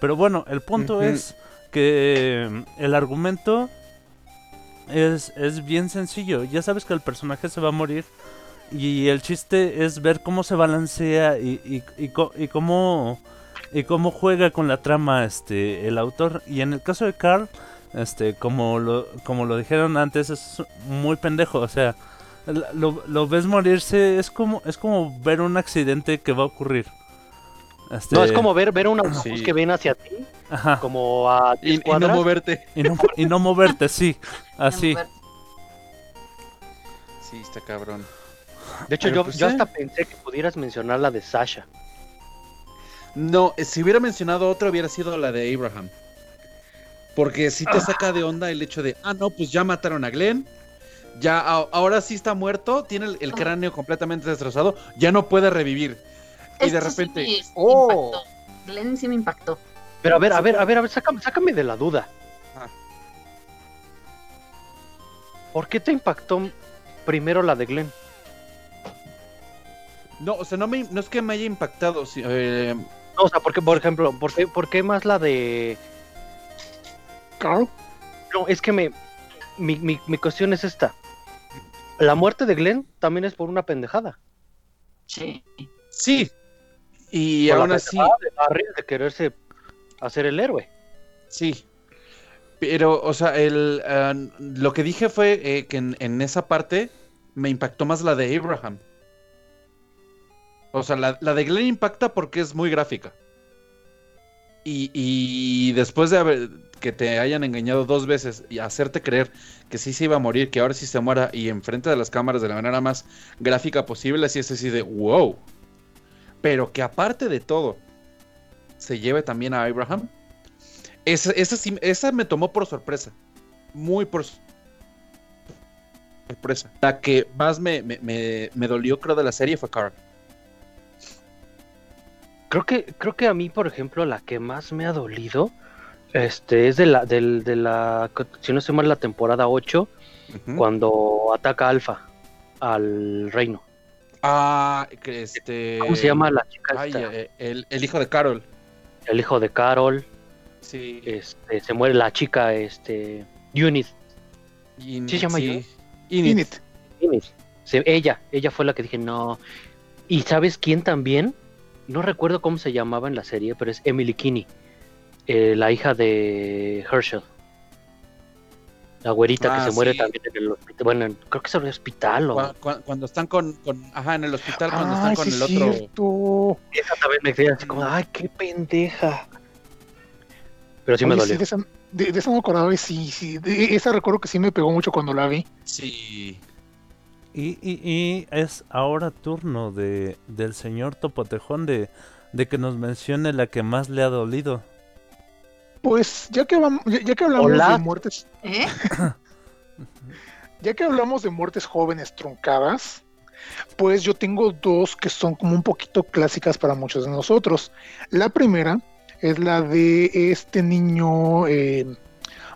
Pero bueno, el punto es que eh, el argumento es, es bien sencillo. Ya sabes que el personaje se va a morir. Y el chiste es ver cómo se balancea y, y, y y cómo y cómo juega con la trama este el autor. Y en el caso de Carl, este, como lo, como lo dijeron antes, es muy pendejo. O sea, lo, lo ves morirse, es como, es como ver un accidente que va a ocurrir. Este, No, es como ver, ver un autobús Sí. que viene hacia ti, Ajá, como a Y, 10 y no moverte. y no, y no moverte, sí. Así. Sí, está cabrón. De hecho, Pero yo, pues, yo eh. hasta pensé que pudieras mencionar la de Sasha. No, eh, si hubiera mencionado otra hubiera sido la de Abraham. Porque si te saca de onda el hecho de, ah, no, pues ya mataron a Glenn. Ya, ahora sí está muerto, tiene el, el Ah. cráneo completamente destrozado, ya no puede revivir. Y de sí repente, me ¡oh! impactó. Glenn sí me impactó. Pero a ver, a ver, a ver, a ver, sácame, sácame de la duda. Ah. ¿Por qué te impactó primero la de Glenn? No, o sea, no, me, no es que me haya impactado. sí, eh, No, o sea, porque, por ejemplo, ¿por qué, por qué más la de... Carl, No, es que me... Mi, mi, mi cuestión es esta. La muerte de Glenn también es por una pendejada. Sí. sí. Y Por aún así, de Barry de quererse hacer el héroe. sí. Pero, o sea, el, ah, lo que dije fue eh, que en, en esa parte me impactó más la de Abraham. O sea, la, la de Glenn impacta porque es muy gráfica. Y, y después de haber que te hayan engañado dos veces y hacerte creer que sí se iba a morir, que ahora sí se muera y enfrente de las cámaras de la manera más gráfica posible, así es así de wow. Pero que aparte de todo, se lleve también a Abraham. Esa, esa, sí- esa me tomó por sorpresa. Muy por sor- sorpresa. La que más me, me, me, me dolió, creo, de la serie fue Carl. Creo que, creo que a mí, por ejemplo, la que más me ha dolido este, es de la, del, de la, si no se mal, la temporada 8, Ujú. cuando ataca Alfa al reino. Ah, este. ¿Cómo se llama la chica? Ay, esta? eh, el, el hijo de Carol. El hijo de Carol, Sí. este, se muere la chica, este, Unit. ¿sí se llama sí. Init. Init. Unit. Se- ella, ella fue la que dije, no. ¿Y sabes quién también? No recuerdo cómo se llamaba en la serie, pero es Emily Kinney, eh, la hija de Herschel. La güerita Ah, que se muere sí. también en el hospital. Bueno, en- creo que es el hospital o... Cu- cu- Cuando, están con, con. Ajá, en el hospital, cuando Ah, están con sí el otro. cierto. Esa también me quedé así como, ay, qué pendeja. Pero sí me dolió. de, esa, de, de esa no me acordaba y sí, sí. de- esa recuerdo que sí me pegó mucho cuando la vi. Sí. Y, y- y es ahora turno de, del señor Topotejón de, de que nos mencione la que más le ha dolido. Pues ya que, ya, ya que hablamos Hola. de muertes, ¿Eh? ya que hablamos de muertes jóvenes truncadas, pues yo tengo dos que son como un poquito clásicas para muchos de nosotros. La primera es la de este niño eh,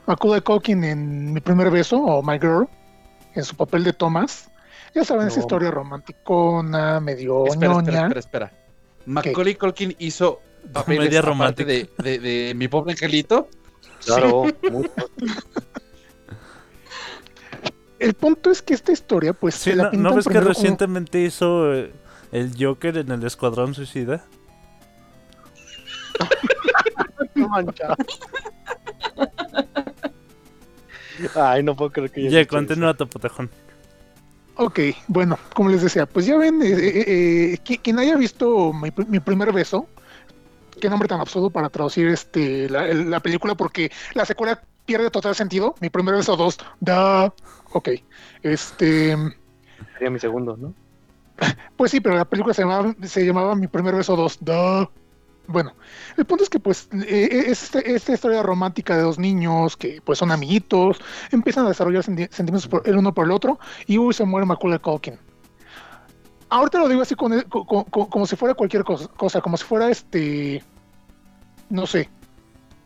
Macaulay Culkin en Mi primer beso o My Girl, en su papel de Thomas. Ya saben, esa historia romanticona, medio Espera, ñoña. espera, espera, espera. Macaulay Culkin hizo papeles Media romántica. de, de, de Mi pobre angelito. Claro, mucho. El punto es que esta historia, pues, Sí, se la ¿no, pintan ¿no ves que como- recientemente hizo eh, el Joker en el Escuadrón Suicida? Ay, no puedo creer que Ya, dicho continúa Topotejón. Ok, bueno, como les decía, pues ya ven, eh, eh, eh, qui- quien haya visto mi primer beso, qué nombre tan absurdo para traducir este la, el- la película, porque la secuela pierde total sentido. Mi primer beso 2, da, ok, este. Sería mi segundo, ¿no? pues sí, pero la película se llamaba, se llamaba Mi primer beso 2, da. Bueno, el punto es que pues eh, eh, es este- esta historia romántica de dos niños que pues son amiguitos, empiezan a desarrollar sentimientos por el uno por el otro y uy, se muere Macaulay Culkin. Ahorita lo digo así con- con- con- como si fuera cualquier cosa, cosa, como si fuera este, no sé,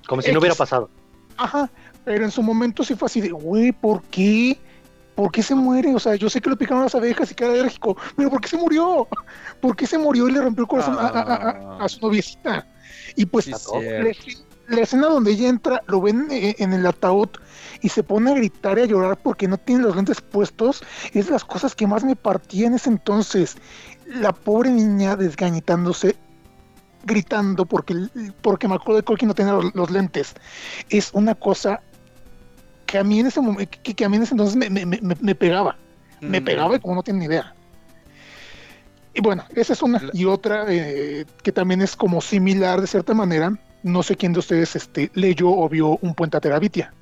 Como si no hubiera pasado. Ajá, pero en su momento sí fue así de, güey, ¿por qué? ¿Por qué se muere? O sea, yo sé que lo picaron las abejas y que era alérgico, pero ¿por qué se murió? ¿Por qué se murió y le rompió el corazón a, a- a- a- a su noviecita? Y pues Sí, escena- la escena donde ella entra, lo ven eh, en el ataúd y se pone a gritar y a llorar porque no tiene los lentes puestos, es de las cosas que más me partía en ese entonces. La pobre niña desgañitándose, gritando porque, porque Macaulay Culkin no tenía los, los lentes. Es una cosa que a mí en ese momento, que, que a mí en ese entonces me, me- me- me pegaba. Me Mm. pegaba y como no tienen ni idea. Y bueno, esa es una. Y otra eh, que también es como similar de cierta manera. No sé quién de ustedes este, leyó o vio un puente a Terabitia.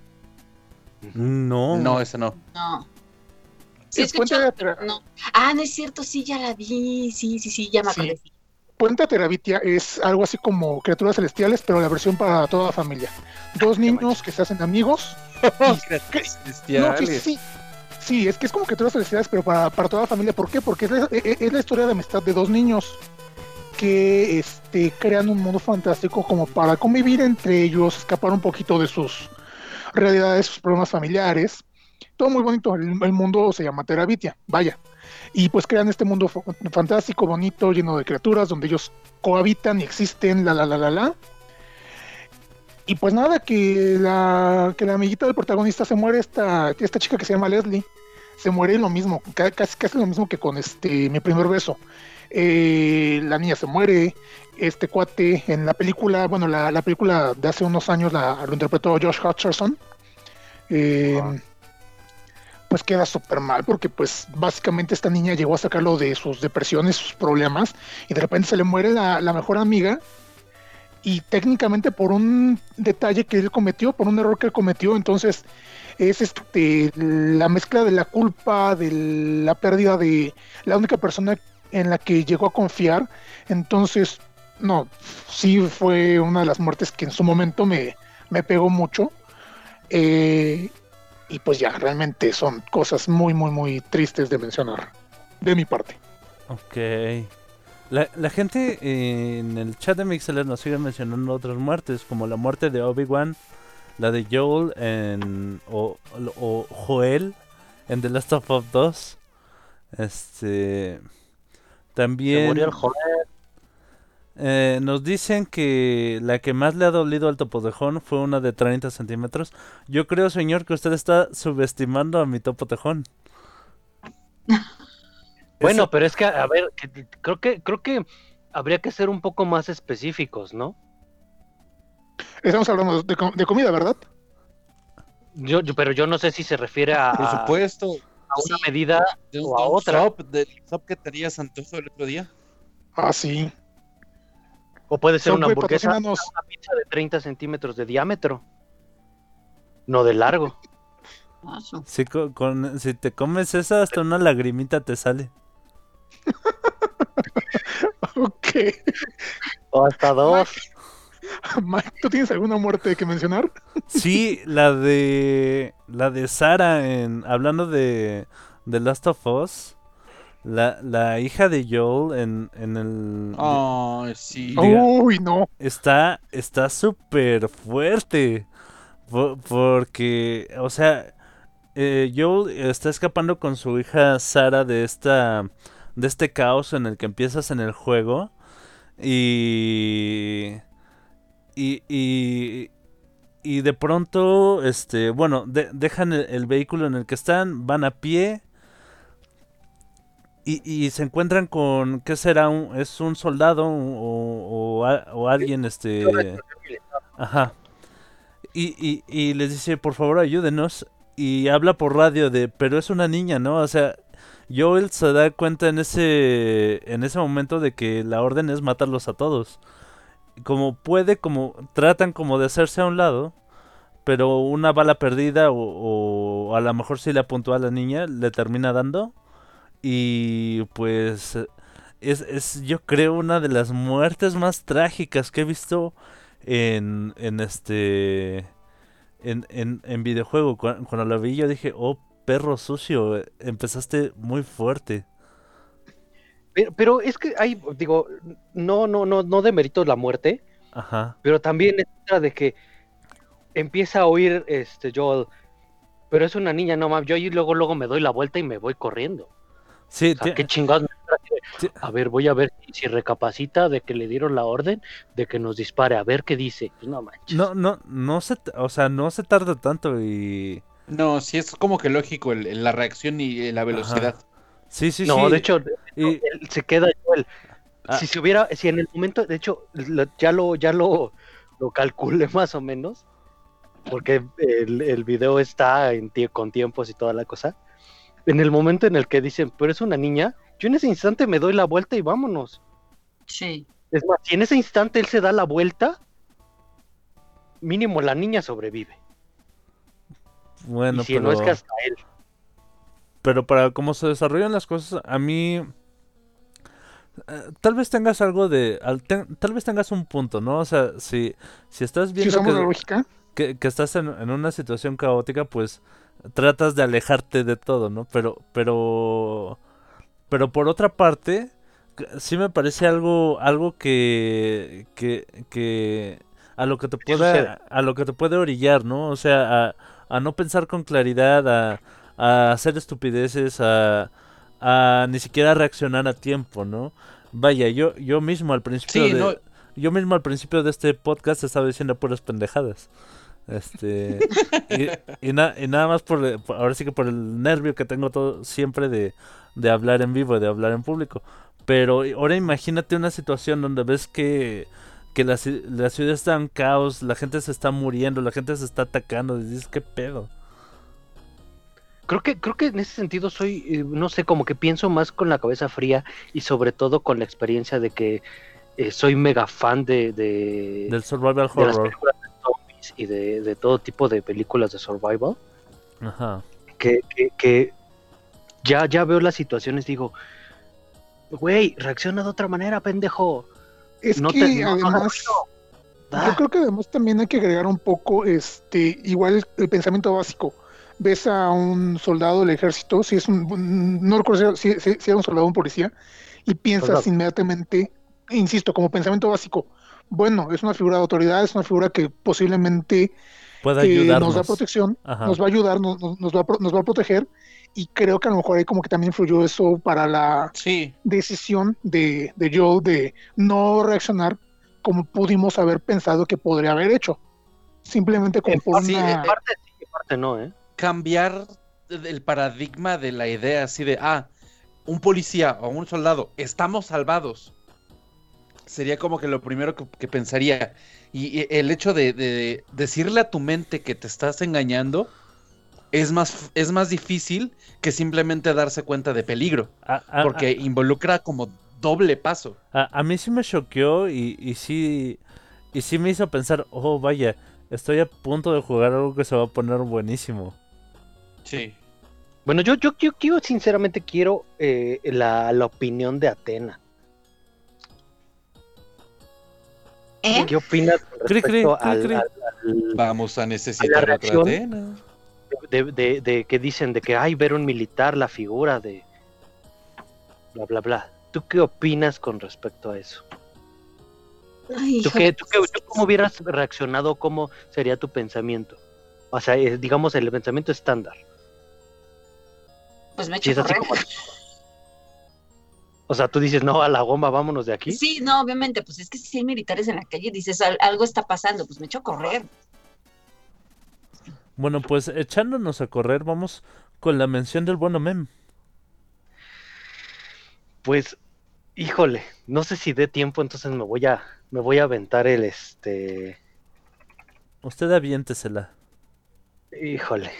No. No, ese no. No. Sí, escucho, de no. Ah, no es cierto, sí, ya la vi. Sí, sí, sí, ya me Sí. acordé. Puente a Terabitia es algo así como criaturas celestiales, pero la versión para toda la familia. Dos niños que se hacen amigos. Criaturas No, sí, celestiales. sí. Sí, es que es como criaturas celestiales, pero para, para toda la familia. ¿Por qué? Porque es la, es la historia de amistad de dos niños que este, crean un mundo fantástico como para convivir entre ellos, escapar un poquito de sus realidades, sus problemas familiares. Todo muy bonito. El, mundo se llama Terabitia, vaya. Y pues crean este mundo fa- fantástico, bonito, lleno de criaturas, donde ellos cohabitan y existen, la, la, la, la, la. Y pues nada, que la, que la amiguita del protagonista se muere, esta, esta chica que se llama Leslie, se muere lo mismo, ca- casi, casi lo mismo que con este mi primer beso. Eh, la niña se muere, este cuate en la película, bueno, la, la película de hace unos años la, lo interpretó Josh Hutcherson. Eh, pues queda súper mal porque pues básicamente esta niña llegó a sacarlo de sus depresiones, sus problemas y de repente se le muere la, la mejor amiga y técnicamente por un detalle que él cometió, por un error que él cometió, entonces es este la mezcla de la culpa, de la pérdida de la única persona en la que llegó a confiar, entonces no, sí fue una de las muertes que en su momento me, me pegó mucho. Eh, y pues ya, realmente son cosas muy, muy, muy tristes de mencionar, de mi parte. Ok. La, la gente en el chat de Mixeler nos sigue mencionando otras muertes, como la muerte de Obi-Wan, la de Joel en, o, o Joel en The Last of Us 2. Este. Se También. murió el joven. Eh, nos dicen que la que más le ha dolido al topotejón fue una de 30 centímetros. Yo creo, señor, que usted está subestimando a mi topotejón. Bueno, Eso- pero es que, a ver, que- creo que, creo que habría que ser un poco más específicos, ¿no? Estamos hablando de, co- de comida, ¿verdad? Yo, yo- pero yo no sé si se refiere a, Por a una medida De o a un otra. del sop que tenías antojo el otro día. Ah, sí. O puede ser una hamburguesa, una patrocínanos. pizza de 30 centímetros de diámetro. No de largo. Si, co- con- si te comes esa, hasta una lagrimita te sale. Ok. O hasta dos. Mike, ¿tú tienes alguna muerte que mencionar? Sí, la de. La de Sara en. Hablando de. The Last of Us. La, la hija de Joel en, en el. Ay, sí. Diga- Uy, no. está está súper fuerte Po- porque o sea eh, Joel está escapando con su hija Sara de esta de este caos en el que empiezas en el juego y y y, y de pronto este bueno de- dejan el, el vehículo en el que están van a pie y, y se encuentran con qué será un, es un soldado o, o o alguien este Ajá. Y, y, y les dice, por favor, ayúdenos. Y habla por radio de, pero es una niña, ¿no? O sea, Joel se da cuenta en ese, en ese momento de que la orden es matarlos a todos. Como puede, como tratan como de hacerse a un lado, pero una bala perdida o, a lo mejor si le apuntó a la niña, le termina dando. Y pues es, es yo creo una de las muertes más trágicas que he visto en, en este en, en, en videojuego. Cu- Cuando, la vi yo dije, oh perro sucio, eh, empezaste muy fuerte. Pero, pero es que hay, digo, no, no, no, no demerito la muerte, Ajá. pero también es otra de que empieza a oír este Joel, pero es una niña, no mames, yo ahí luego, luego me doy la vuelta y me voy corriendo. Sí, O sea, qué chingados. me A ver, voy a ver si, recapacita de que le dieron la orden de que nos dispare, a ver qué dice. Pues no manches. no, no, no se, o sea, no se tarda tanto y No, sí es como que lógico el- el- la reacción y eh, la velocidad. Sí, sí, no, sí. de hecho, y- él se queda Joel. Ah. Si se hubiera, si en el momento, de hecho, lo- ya lo, ya lo, lo calculé más o menos, porque el, el video está en tie- con tiempos y toda la cosa. En el momento en el que dicen, pero es una niña, yo en ese instante me doy la vuelta y vámonos. Sí. Es más, si en ese instante él se da la vuelta, mínimo la niña sobrevive. bueno, y si pero, no es que hasta él. Pero para cómo se desarrollan las cosas, a mí eh, tal vez tengas algo de al- ten- tal vez tengas un punto, ¿no? O sea, si si estás Si viendo usamos que- la lógica, que, que estás en, en una situación caótica, pues tratas de alejarte de todo, ¿no? Pero, pero, pero por otra parte, sí me parece algo, algo que, que, que a lo que te puede, a lo que te puede orillar, ¿no? O sea, a, a no pensar con claridad, a, a hacer estupideces, a, a ni siquiera reaccionar a tiempo, ¿no? Vaya, yo, yo mismo al principio Sí, de, no, yo mismo al principio de este podcast estaba diciendo puras pendejadas. Este y, y na- y nada más por, ahora sí que por el nervio que tengo todo siempre de, de hablar en vivo, de hablar en público. Pero ahora imagínate una situación donde ves que, que la, la ciudad está en caos, la gente se está muriendo, la gente se está atacando, y dices, ¿qué pedo? Creo que, creo que en ese sentido soy, eh, no sé, como que pienso más con la cabeza fría y sobre todo con la experiencia de que eh, soy mega fan de, de, Del survival de las horror. películas de zombies y de, de todo tipo de películas de survival, Ajá. que, que, que ya, ya veo las situaciones, digo, güey, reacciona de otra manera, pendejo. es No que te- no- además, Yo creo que además también hay que agregar un poco, este, igual el pensamiento básico. Ves a un soldado del ejército, si es un, no recuerdo si, si- si era un soldado o un policía, y piensas Soldado. inmediatamente, insisto, como pensamiento básico, bueno, es una figura de autoridad, es una figura que posiblemente Puede eh, ayudarnos. nos da protección, Ajá. nos va a ayudar, nos, nos- va a, nos va a proteger, y creo que a lo mejor ahí como que también influyó eso para la Sí, decisión de, de Joe de no reaccionar como pudimos haber pensado que podría haber hecho. Simplemente como En por sí, una... eh, en parte sí, en parte no, ¿eh? Cambiar el paradigma de la idea así de, ah, un policía o un soldado, estamos salvados. Sería como que lo primero que, que pensaría. Y, y el hecho de, de decirle a tu mente que te estás engañando es más, es más difícil que simplemente darse cuenta de peligro. A, a- Porque involucra como doble paso. a- a mí sí me choqueó y, y sí y sí me hizo pensar, oh vaya, estoy a punto de jugar algo que se va a poner buenísimo. Sí. Bueno, yo, yo, yo, yo sinceramente quiero eh, la, la opinión de Atena. ¿Eh? ¿Qué opinas con respecto al- cri. al- al- Vamos a La necesitar otra reacción. Atena. de, de- de que dicen de que hay ver un militar, la figura de bla bla bla. ¿Tú qué opinas con respecto a eso? Ay, ¿Tú, qué, tú, qué- tú cómo hubieras reaccionado? ¿Cómo sería tu pensamiento? O sea, eh, digamos el pensamiento estándar. Pues me echo como- O sea, tú dices, no, a la goma, vámonos de aquí. Sí, no, obviamente, pues es que si hay militares en la calle, dices, "Al- algo está pasando, pues me echo a correr. Bueno, pues echándonos a correr, vamos con la mención del bueno mem. Pues, híjole, no sé si dé tiempo, entonces me voy a, me voy a aventar el este. Usted aviéntesela. Híjole.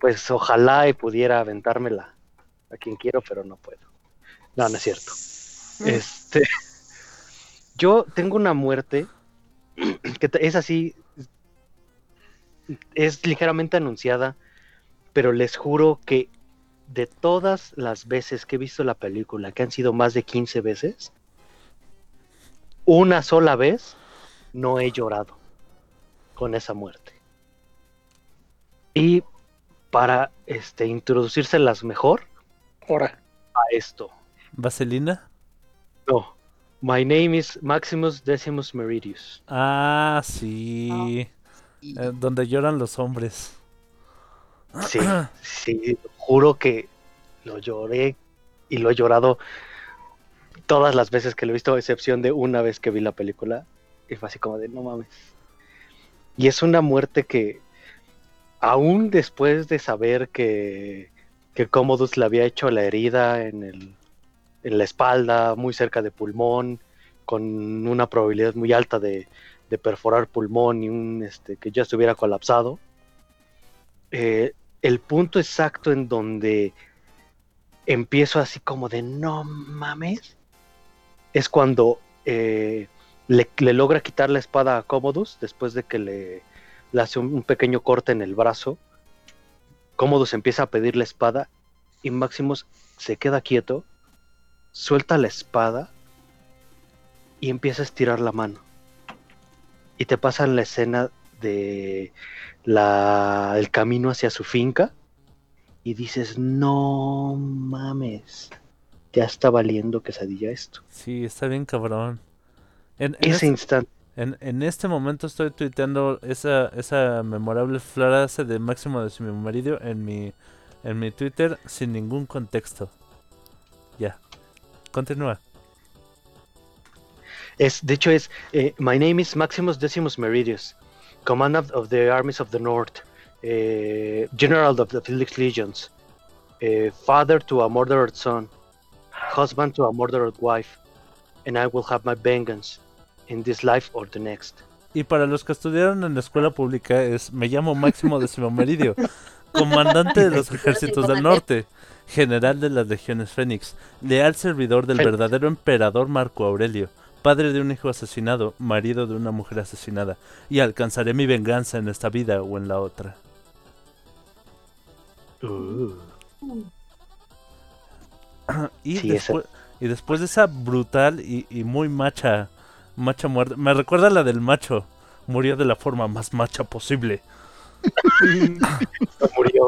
Pues ojalá y pudiera aventármela a quien quiero, pero no puedo. No, no es cierto. Este. Yo tengo una muerte que es así. Es ligeramente anunciada, pero les juro que de todas las veces que he visto la película, que han sido más de 15 veces, una sola vez no he llorado con esa muerte. Y para este, introducírselas mejor Ahora, a esto. ¿Vaselina? No. My name is Maximus Decimus Meridius. Ah, sí. Eh, donde lloran los hombres. Sí, sí, juro que lo lloré y lo he llorado todas las veces que lo he visto, a excepción de una vez que vi la película. Y fue así como de no mames. Y es una muerte que, aún después de saber que, que Commodus le había hecho la herida en, el, en la espalda, muy cerca de pulmón, con una probabilidad muy alta de, perforar pulmón y un este, que ya estuviera colapsado. eh, el punto exacto en donde empiezo así como de no mames es cuando eh, le, le logra quitar la espada a Commodus después de que le, le hace un, un pequeño corte en el brazo. Commodus empieza a pedir la espada y Maximus se queda quieto, suelta la espada y empieza a estirar la mano. Y te pasan la escena de la, el camino hacia su finca y dices, no mames, ya está valiendo quesadilla esto. Sí, está bien cabrón. En, en Ese este, instante, en- en este momento estoy tuiteando esa, esa memorable frase de Máximo de Meridio en mi, en mi Twitter sin ningún contexto. Ya. Continúa. es, de hecho es, eh, My name is Maximus Decimus Meridius, Commandant of the Armies of the North, eh, General of the Felix Legions, eh, Father to a murdered son, Husband to a murdered wife, and I will have my vengeance in this life or the next. Y para los que estudiaron en la escuela pública es me llamo Máximo Décimo Meridio, comandante de los ejércitos del norte, general de las legiones Fénix, leal servidor del Fénix. verdadero emperador Marco Aurelio, padre de un hijo asesinado, marido de una mujer asesinada, y alcanzaré mi venganza en esta vida o en la otra. Y, Sí, esa- después, y después de esa brutal y, y muy macha Macha muerte. Me recuerda a la del macho. Murió de la forma más macha posible. No murió.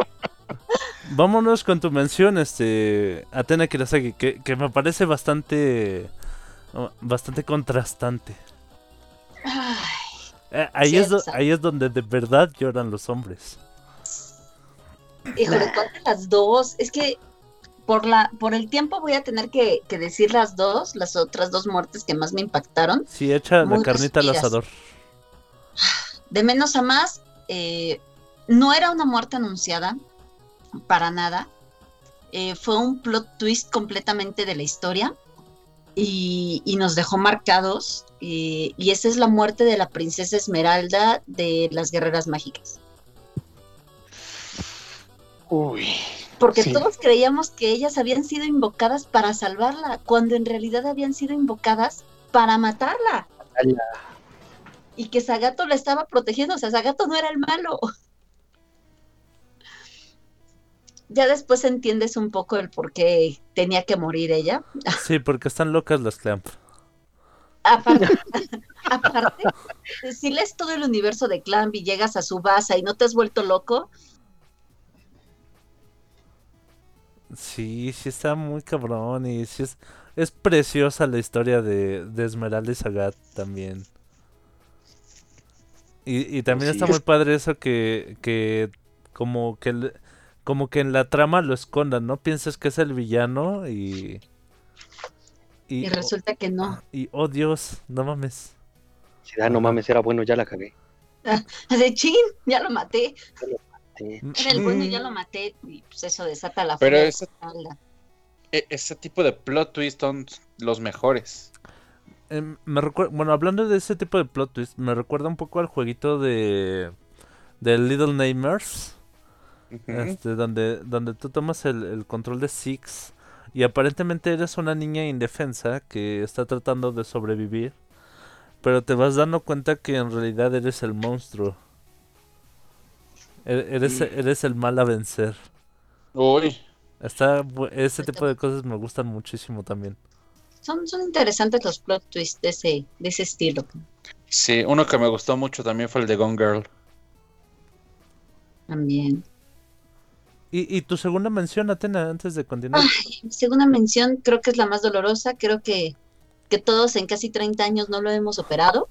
Vámonos con tu mención, este. Atena Kirasaki, que, que me parece bastante. Bastante contrastante. Ay, Eh, ahí, es do- ahí es donde de verdad lloran los hombres. híjole, ¿cuál de las dos? Es que por la, por el tiempo voy a tener que, que decir las dos, las otras dos muertes que más me impactaron. Sí, echa la Muy carnita al asador. De menos a más, eh, no era una muerte anunciada, para nada. Eh, fue un plot twist completamente de la historia y, y nos dejó marcados. y esa es la muerte de la princesa Esmeralda de las Guerreras Mágicas. Uy. Porque Sí. todos creíamos que ellas habían sido invocadas para salvarla, cuando en realidad habían sido invocadas para matarla. Y que Sagato la estaba protegiendo, o sea, Sagato no era el malo. Ya después entiendes un poco el por qué tenía que morir ella. Sí, porque están locas las Clamp. Aparte, aparte, si lees todo el universo de Clamp y llegas a su base y no te has vuelto loco, Sí, sí está muy cabrón y sí es, es preciosa la historia de, de Esmeralda y Sagat también. Y, y también Sí. está muy padre eso que, que como que le- como que en la trama lo escondan, ¿no? Piensas que es el villano y y, y resulta que no. y oh Dios, no mames. Si da, no mames, era bueno, ya la cagué. De chin, ya lo maté. Sí. Era el bueno y ya lo maté. Y pues eso desata la Pero de ese- ese tipo de plot twist son los mejores. Em, me bueno, hablando de ese tipo de plot twist, me recuerda un poco al jueguito de de Little Nightmares. Ujú. Este, donde, donde tú tomas el, el control de Six y aparentemente eres una niña indefensa que está tratando de sobrevivir, pero te vas dando cuenta que en realidad eres el monstruo. E- Eres, Sí. eres el mal a vencer. Uy, Está, ese tipo de cosas me gustan muchísimo también. Son, son interesantes los plot twists de ese, de ese estilo. sí, uno que me gustó mucho también fue el de Gone Girl. También. Y, y tu segunda mención, Atena, antes de continuar. Mi segunda mención creo que es la más dolorosa. Creo que, que todos en casi 30 años no lo hemos operado.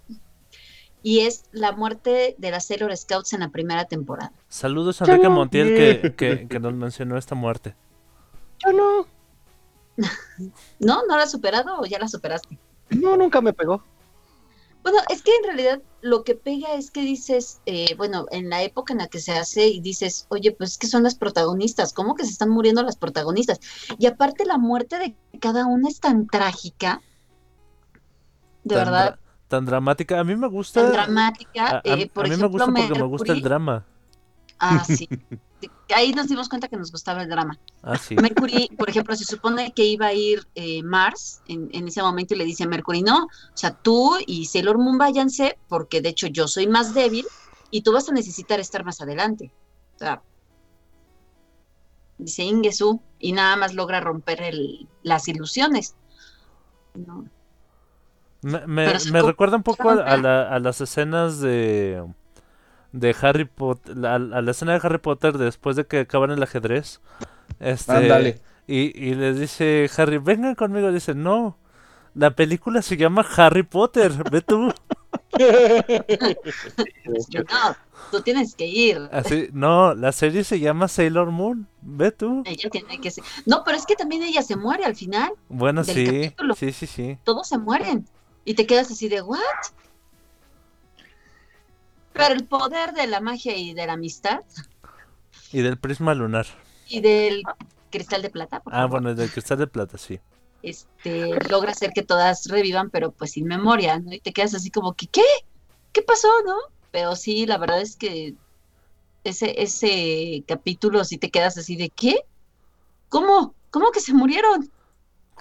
Y es la muerte de las Sailor Scouts en la primera temporada. Saludos a Enrique Montiel que, que, que nos mencionó esta muerte. Yo no. ¿No? ¿No la has superado o ya la superaste? No, nunca me pegó. Bueno, es que en realidad lo que pega es que dices, eh, bueno, en la época en la que se hace y dices, oye, pues es que son las protagonistas, ¿cómo que se están muriendo las protagonistas? Y aparte la muerte de cada una es tan trágica, de Tan verdad, tan dramática. A mí me gusta. tan dramática. a, a- eh, por a mí me gusta porque me gusta el drama. Ah, sí. Ahí nos dimos cuenta que nos gustaba el drama. Ah, sí. Mercury, por ejemplo, se supone que iba a ir eh, Mars en, en ese momento y le dice a Mercury, no, o sea, tú y Sailor Moon váyanse porque de hecho yo soy más débil y tú vas a necesitar estar más adelante. O sea, dice Ingesu y nada más logra romper el- las ilusiones. No. Me, me- recuerda un poco a, a rompe. la- a las escenas de de Harry Potter, a, a la escena de Harry Potter después de que acaban el ajedrez. Este, Ándale. Y, y les dice Harry, vengan conmigo. Dice, no, la película se llama Harry Potter, ve tú. No, tú tienes que ir. Así, no, la serie se llama Sailor Moon, ve tú. Ella tiene que ser. No, pero es que también ella se muere al final. Bueno, Del sí, capítulo. sí, sí, sí. todos se mueren. Y te quedas así de, ¿what? Pero el poder de la magia y de la amistad Y del prisma lunar. y del cristal de plata, por Ah, favor, bueno, del cristal de plata, sí. este, logra hacer que todas revivan, pero pues sin memoria, ¿no? Y te quedas así como que, ¿qué? ¿Qué pasó, no? Pero sí, la verdad es que ese, ese capítulo sí te quedas así de, ¿qué? ¿Cómo? ¿Cómo que se murieron?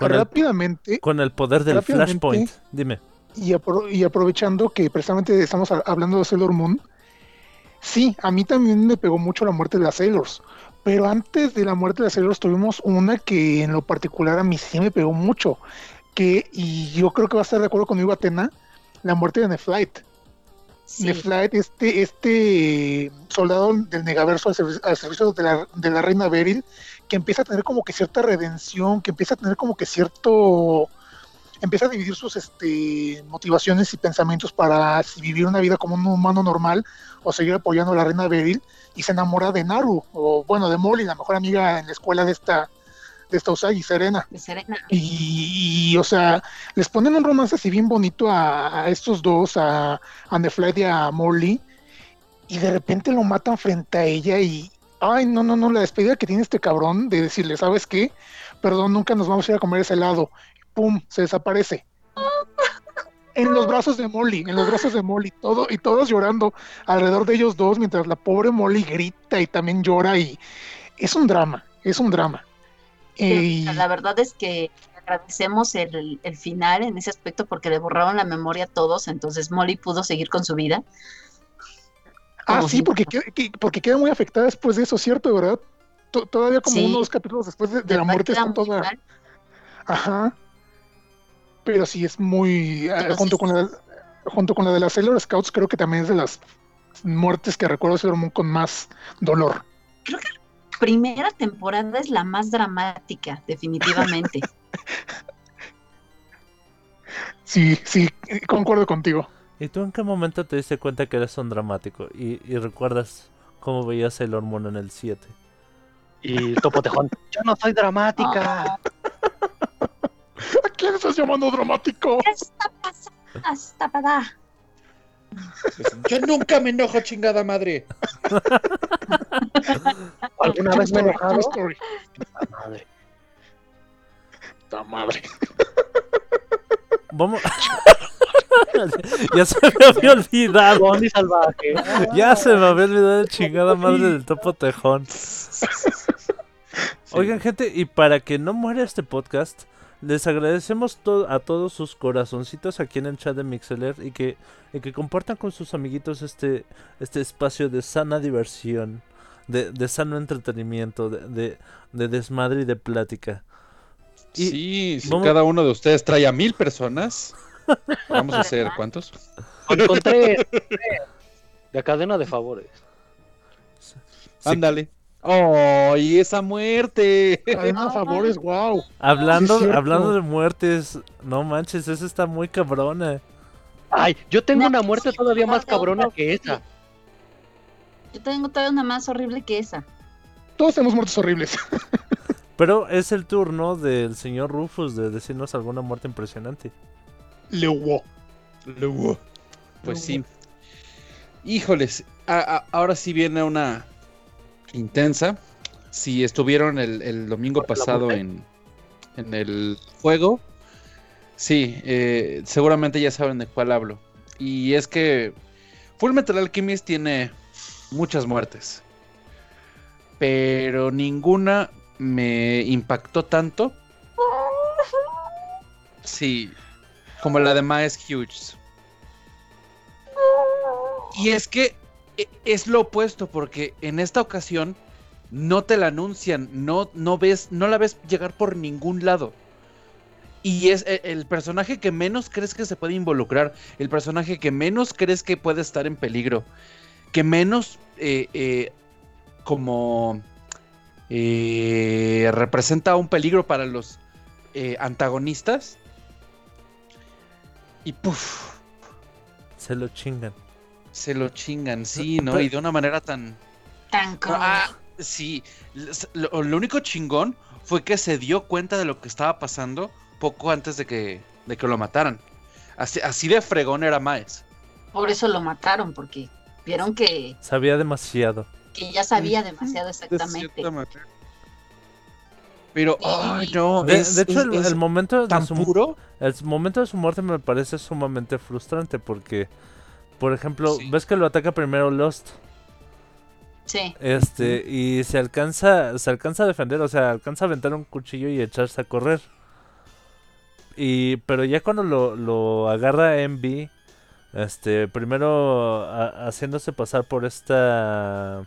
Con el, Rápidamente, con el poder del. Flashpoint. Dime. y, apro- y aprovechando que precisamente estamos hablando de Sailor Moon, sí, a mí también me pegó mucho la muerte de las Sailors. Pero antes de la muerte de las Sailors tuvimos una que en lo particular a mí sí me pegó mucho. Que, y yo creo que va a estar de acuerdo conmigo Atena, la muerte de Neflight. Sí, Neflight, este, este soldado del Negaverso al, servi- al servicio de la, de la reina Beryl, que empieza a tener como que cierta redención, que empieza a tener como que cierto... Empieza a dividir sus este, motivaciones y pensamientos para si vivir una vida como un humano normal o seguir apoyando a la reina Beryl y se enamora de Naru, o bueno, de Molly, la mejor amiga en la escuela de esta, de esta Usagi, Serena. de Serena. Y, y, o sea, les ponen un romance así bien bonito a, a estos dos, a, a Neflight y a Molly, y de repente lo matan frente a ella y, ay, no, no, no, la despedida que tiene este cabrón de decirle, ¿sabes qué? Perdón, nunca nos vamos a ir a comer ese helado. Pum, se desaparece. En los brazos de Molly, en los brazos de Molly, todo, y todos llorando alrededor de ellos dos, mientras la pobre Molly grita y también llora, y es un drama, es un drama. Y- La verdad es que agradecemos el, el final en ese aspecto porque le borraron la memoria a todos, entonces Molly pudo seguir con su vida. Ah, sí, porque, queda- que- porque queda muy afectada después de eso, ¿cierto? ¿Verdad? To- todavía como Sí. unos capítulos después de, de la muerte muy toda... Ajá. Pero sí es muy... ah, Entonces- junto, con la, junto con la de las Sailor Scouts, creo que también es de las muertes que recuerdo Moon con más dolor. Primera temporada es la más dramática, definitivamente. Sí, sí, concuerdo contigo. ¿Y tú en qué momento te diste cuenta que eres un dramático? Y, y recuerdas cómo veías Sailor Moon en el 7. Y Topo Tejón. Yo no soy dramática. ¿A quién estás llamando dramático? ¿Qué está pasando? Está para- Yo nunca me enojo, chingada madre. ¿Alguna vez me he enojado? Madre. Puta madre. Vamos. ya se me había olvidado. Bonnie salvaje. Ya se me había olvidado la chingada madre del topo tejón. Oigan, gente, y para que no muera este podcast, les agradecemos to- a todos sus corazoncitos aquí en el chat de Mixeler y que, y que compartan con sus amiguitos este, este espacio de sana diversión, de, de sano entretenimiento, de, de, de desmadre y de plática. Y Sí, si vamos- cada uno de ustedes trae a mil personas, vamos a hacer ¿cuántos? Con tres. La cadena de favores. Sí. Ándale. ¡Oh, y esa muerte! Cadena favores, wow. Hablando, Sí, hablando de muertes, no manches, esa está muy cabrona. Ay, yo tengo No, una muerte sí, todavía más cabrona no. que esa. Yo tengo todavía una más horrible que esa. Todos tenemos muertes horribles. Pero es el turno del señor Rufus de decirnos alguna muerte impresionante. Le hubo. Luego. Pues sí. Híjoles, a- a- ahora sí viene una intensa. Si estuvieron el, el domingo ¿Por la pasado en, en el juego, sí, eh, seguramente ya saben de cuál hablo. Y es que Full Metal Alchemist tiene muchas muertes, pero ninguna me impactó tanto. Sí, como la de Miles Hughes. Y es que e- es lo opuesto, porque en esta ocasión no te la anuncian, no, no ves, no la ves llegar por ningún lado. Y es e- el personaje que menos crees que se puede involucrar, el personaje que menos crees que puede estar en peligro, que menos eh, eh, como eh, representa un peligro para los antagonistas. Y puff, Se lo chingan. se lo chingan, sí, ¿no? Pero- Y de una manera tan... Tan cruel. Ah, sí. Lo, lo único chingón fue que se dio cuenta de lo que estaba pasando poco antes de que, de que lo mataran. Así, así de fregón era Maes. Por eso lo mataron, porque vieron que, Sabía demasiado. que ya sabía demasiado exactamente. Pero, ay, no. De, es- de hecho, es- el, es el momento de tan su, puro. el momento de su muerte me parece sumamente frustrante porque, por ejemplo, Sí. ves que lo ataca primero Lost, Sí, este, y se alcanza, se alcanza a defender, o sea, alcanza a aventar un cuchillo y echarse a correr. Y, pero ya cuando lo, lo agarra Envy, este, primero a- haciéndose pasar por esta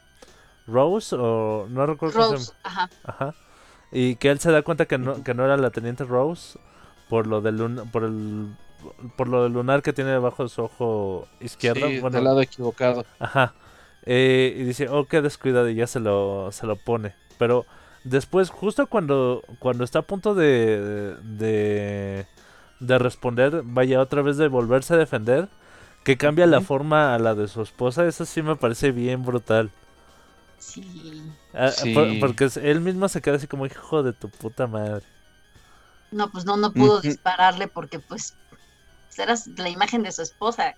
Rose o no recuerdo cómo se Rose, ajá. Ajá. Y que él se da cuenta que no, que no era la teniente Rose por lo del por el por lo del lunar que tiene debajo de su ojo izquierdo. Sí, bueno, del lado equivocado. Ajá. Eh, y dice, oh, qué descuidado, y ya se lo, se lo pone. Pero después, justo cuando, cuando está a punto de, de, de responder, vaya otra vez de volverse a defender, que cambia la forma a la de su esposa, eso sí me parece bien brutal. Sí. Ah, Sí. por- porque él mismo se queda así como, hijo de tu puta madre. No, pues no, no pudo dispararle porque pues era la imagen de su esposa.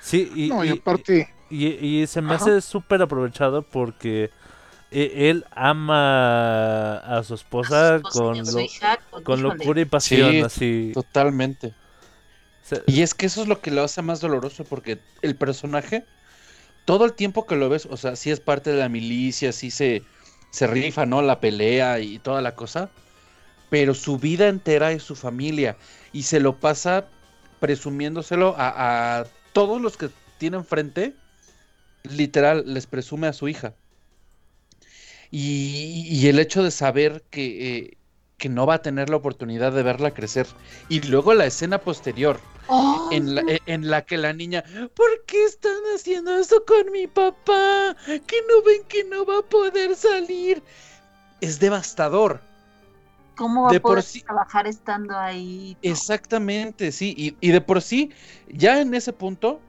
Sí, y, No, y y- aparte, y- y se me Ajá. hace súper aprovechado porque e- él ama a su A esposa, su esposa y con, su lo- hija, con- locura y pasión, Sí, así. Totalmente. Y es que eso es lo que lo hace más doloroso porque el personaje, todo el tiempo que lo ves, o sea, sí es parte de la milicia, sí se, se rifa, ¿no? La pelea y toda la cosa, pero su vida entera es su familia y se lo pasa presumiéndoselo a, todos los que tienen frente, literal, les presume a su hija. Y, y el hecho de saber que, eh, que no va a tener la oportunidad de verla crecer. Y luego la escena posterior, ¡Oh! en la, e- en la que la niña, ¿por qué están haciendo eso con mi papá? Que no ven que no va a poder salir. Es devastador. ¿Cómo va de a poder sí- trabajar estando ahí? No. Exactamente, sí. Y, y de por sí, ya en ese punto,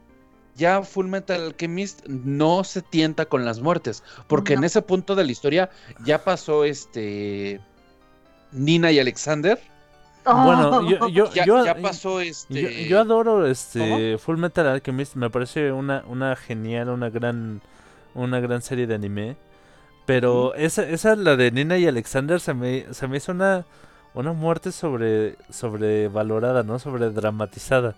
ya Full Metal Alchemist no se tienta con las muertes. Porque en ese punto de la historia ya pasó este. Nina y Alexander. Bueno, yo, yo, Ya, yo, ya pasó este. yo, yo adoro este Full Metal Alchemist, me parece una, una genial, una gran, una gran serie de anime. Pero esa, esa la de Nina y Alexander se me, se me hizo una, una muerte sobre, sobrevalorada, ¿no? Sobre dramatizada.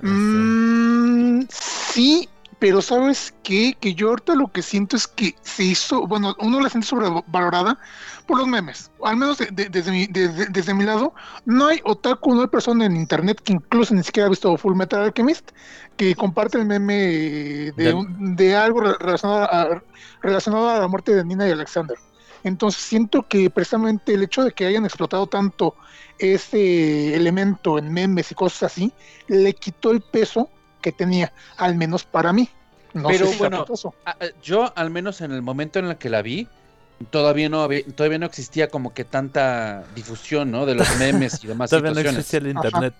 Mm, sí, pero ¿sabes qué? Que yo ahorita lo que siento es que se hizo, bueno, uno la siente sobrevalorada por los memes. Al menos de- de- desde, mi, desde, desde mi lado, no hay otaku, no hay persona en internet que incluso ni siquiera ha visto Full Metal Alchemist que comparte el meme de, un- de algo re- relacionado a, relacionado a la muerte de Nina y Alexander. Entonces siento que precisamente el hecho de que hayan explotado tanto ese elemento en memes y cosas así, le quitó el peso que tenía, al menos para mí. No Pero sé si bueno, eh, Yo, al menos en el momento en el que la vi, todavía no había- todavía no existía como que tanta difusión, ¿no? De los memes y demás Todavía no existía el internet.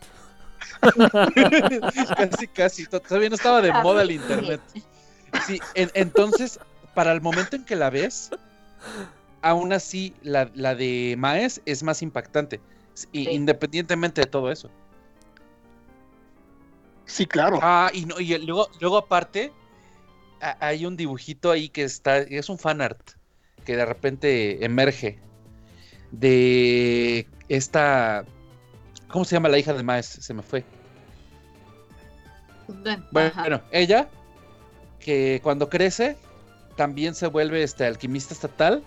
casi, casi. to- Todavía no estaba de moda el internet. Sí, en- entonces, para el momento en que la ves, aún así, la, la de Maes es más impactante. Sí. Independientemente de todo eso. Sí, claro. Ah, y, no, y luego, luego aparte, a- hay un dibujito ahí que está, es un fanart, que de repente emerge de esta, ¿cómo se llama la hija de Maes? Se me fue. Bueno, Bueno, ella, que cuando crece, también se vuelve este alquimista estatal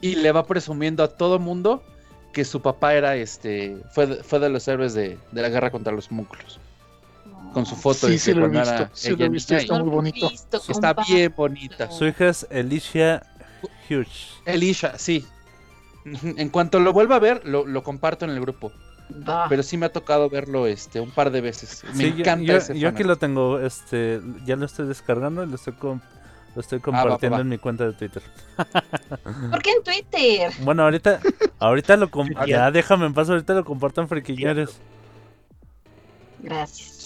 y le va presumiendo a todo mundo que su papá era este, fue, de- fue de los héroes de, de la guerra contra los músculos. Con su foto Sí, de sí que lo he visto, sí lo he visto, y- está muy bonito. Está bien bonita. Su hija es Alicia Hughes. Elisha, sí. En cuanto lo vuelva a ver, lo, lo comparto en el grupo. Pero sí me ha tocado verlo este un par de veces. Me Sí, yo- encanta yo, ese yo aquí fanart. lo tengo, este, ya lo estoy descargando y lo estoy, com- lo estoy compartiendo va. en mi cuenta de Twitter. ¿Por qué en Twitter? Bueno, ahorita, ahorita lo com- Ah, ya déjame en paz, ahorita lo comparto en Friquiñores. Gracias.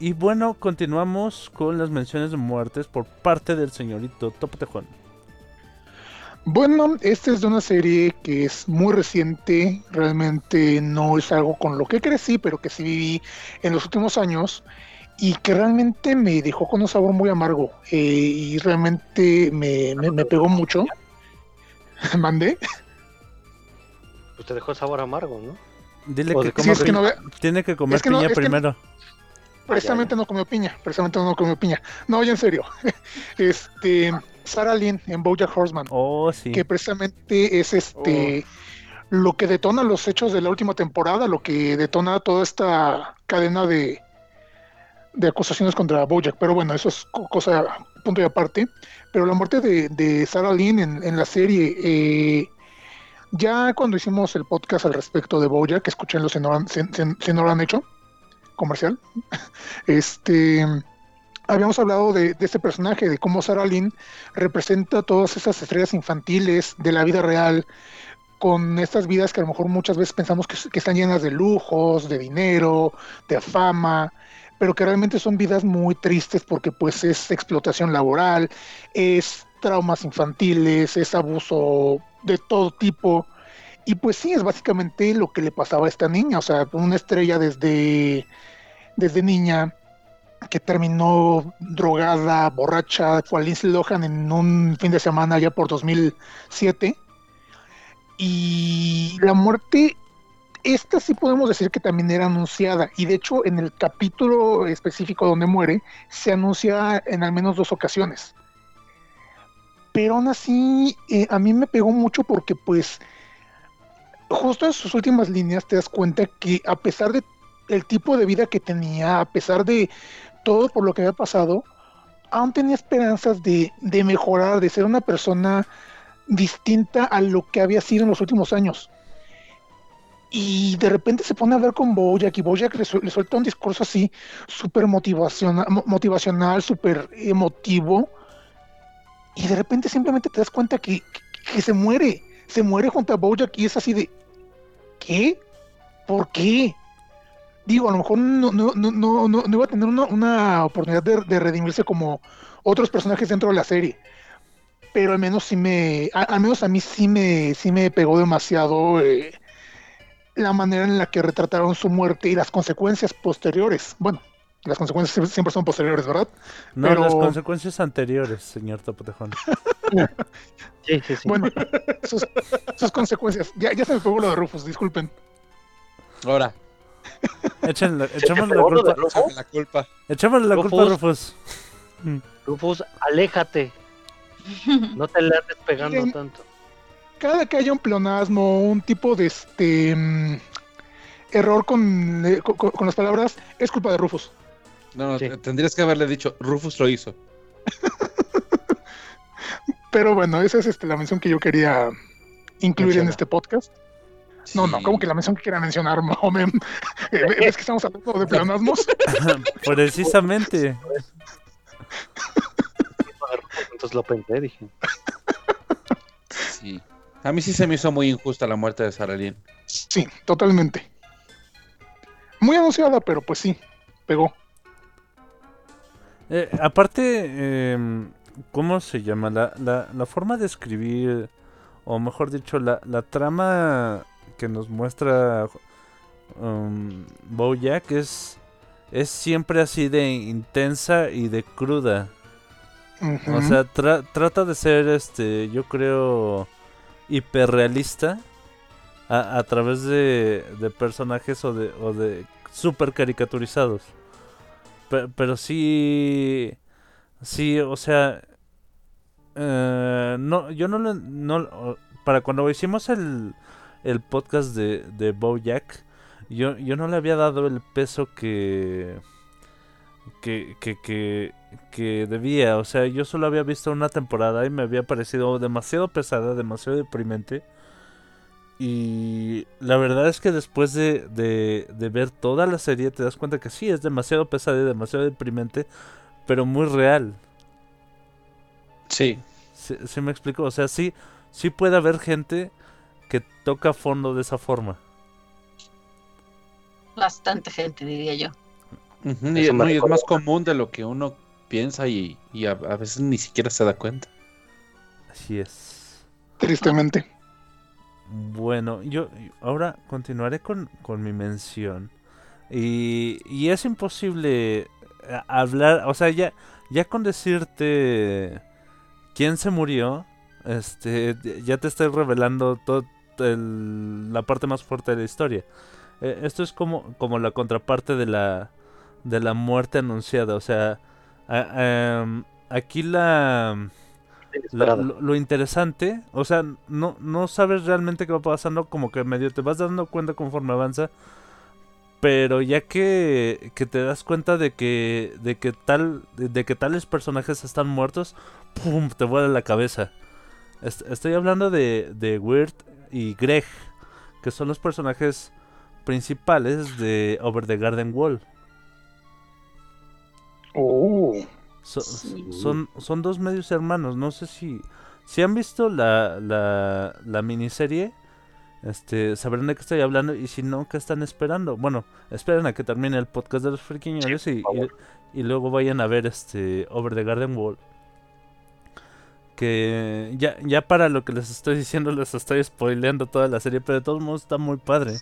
Y bueno, continuamos con las menciones de muertes por parte del señorito Topo Tejón. Bueno, esta es de una serie que es muy reciente, realmente no es algo con lo que crecí, pero que sí viví en los últimos años y que realmente me dejó con un sabor muy amargo eh, y realmente me, me- me pegó mucho. Mandé. Pues te dejó sabor amargo, ¿no? Dile que Sí, es que no tiene que comer es que no- piña que primero. Precisamente no comió piña, precisamente no comió piña. No, ya en serio. Este, Sarah Lynn en BoJack Horseman. Oh, sí. que precisamente es este lo que detona los hechos de la última temporada, lo que detona toda esta cadena de, de acusaciones contra Bojack. Pero bueno, eso es co- cosa punto y aparte. Pero la muerte de, de Sarah Lynn en, en la serie, eh, Ya cuando hicimos el podcast al respecto de que escuchenlo si no, lo han- si- si- si no lo han hecho, comercial, este, habíamos hablado de, este personaje, de cómo Sarah Lynn representa todas esas estrellas infantiles de la vida real, con estas vidas que a lo mejor muchas veces pensamos que, que están llenas de lujos, de dinero, de fama, pero que realmente son vidas muy tristes porque pues es explotación laboral, es traumas infantiles, es abuso de todo tipo. Y pues sí, es básicamente lo que le pasaba a esta niña, o sea, una estrella desde, desde niña que terminó drogada, borracha, fue a Lindsay Lohan en un fin de semana ya por 2007. Y la muerte, esta sí podemos decir que también era anunciada. Y de hecho, en el capítulo específico donde muere, se anuncia en al menos dos ocasiones. Pero aún así, eh, a mí me pegó mucho porque pues justo en sus últimas líneas te das cuenta que a pesar de el tipo de vida que tenía, a pesar de todo por lo que había pasado, aún tenía esperanzas de, de mejorar, de ser una persona distinta a lo que había sido en los últimos años. Y de repente se pone a ver con Bojack y Bojack le, le suelta un discurso así súper motivacional, mo- motivacional, súper emotivo. Y de repente simplemente te das cuenta que, que- que se muere, se muere junto a Bojack y es así de, ¿qué? ¿Por qué? Digo, a lo mejor no, no, no, no, no- iba a tener una, una oportunidad de, de redimirse como otros personajes dentro de la serie. Pero al menos sí me, a- al menos a mí sí me, sí me pegó demasiado eh, la manera en la que retrataron su muerte y las consecuencias posteriores. Bueno, las consecuencias siempre- siempre son posteriores, ¿verdad? No, Pero- las consecuencias anteriores, señor Topotejón. Sí, sí, sí. Bueno, sus, sus consecuencias. Ya, ya se me pegó lo de Rufus, disculpen. Ahora, Échenle, echémosle la ¿Todo de culpa, Rufus? la culpa. echémosle la culpa a Rufus. Rufus. Rufus, aléjate. No te le andes pegando Miren. tanto. Cada que haya un pleonasmo, un tipo de este mm, error con, eh, con, con las palabras, es culpa de Rufus. No, no, Sí. tendrías que haberle dicho, Rufus lo hizo. Pero bueno, esa es este, la mención que yo quería incluir en este podcast. No, no, como que la mención que quería mencionar, Mohamed. Eh, ¿Ves que estamos hablando de pleonasmos? Precisamente. Entonces lo pensé, dije. Sí. A mí sí se me hizo muy injusta la muerte de Sarah Lynn. Sí, totalmente. Muy anunciada, pero pues sí, pegó. Eh, aparte, em, ¿cómo se llama? La, la, la forma de escribir, o mejor dicho, la, la trama que nos muestra um, Bojack es, es siempre así de intensa y de cruda. O sea, tra- trata de ser, este, yo creo, hiperrealista a, a través de, de personajes o de, o de super caricaturizados. Pe- pero sí, sí, o sea, eh, no, yo no lo, no, para cuando hicimos el, el podcast de, de Bojack, yo, yo no le había dado el peso que, que, que, que, que debía. O sea, yo solo había visto una temporada y me había parecido demasiado pesada, demasiado deprimente. Y la verdad es que después de, de, de ver toda la serie te das cuenta que sí, es demasiado pesada y demasiado deprimente, pero muy real. Sí. ¿Sí, sí me explico? O sea, sí, sí puede haber gente que toca fondo de esa forma. Bastante gente, diría yo. Y, me no, y es más común de lo que uno piensa y, y a, a veces ni siquiera se da cuenta. Así es. Tristemente. Bueno, yo ahora continuaré con, con mi mención. Y, y es imposible eh, hablar, o sea, ya, ya con decirte quién se murió, este, ya te estoy revelando todo la parte más fuerte de la historia. Eh, esto es como, como la contraparte de la, de la muerte anunciada, o sea, a- em, aquí la... Lo, lo interesante, o sea, no, no sabes realmente qué va pasando, como que medio te vas dando cuenta conforme avanza, pero ya que, que te das cuenta de que, de que tal, de, de que tales personajes están muertos, pum, te vuela la cabeza. Est- estoy hablando de, de Weird y Greg, que son los personajes principales de Over the Garden Wall. Oh, So- Sí. son, son dos medios hermanos. No sé si, si han visto la, la, la miniserie. Este, sabrán de qué estoy hablando y si no, ¿qué están esperando? Bueno, esperen a que termine el podcast de los friquiñones y, por favor. y, y luego vayan a ver este Over the Garden Wall. Que ya, ya para lo que les estoy diciendo les estoy spoileando toda la serie, pero de todos modos está muy padre.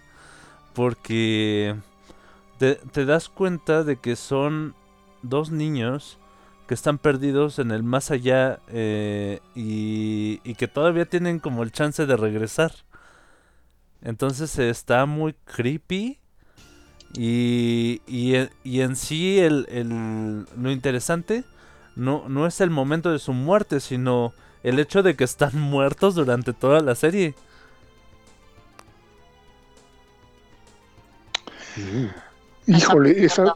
Porque te, das cuenta de que son dos niños que están perdidos en el más allá eh, y, y que todavía tienen como el chance de regresar. Entonces está muy creepy. Y, y, y en sí el, el- lo interesante no, no es el momento de su muerte, sino el hecho de que están muertos durante toda la serie. Híjole, esa.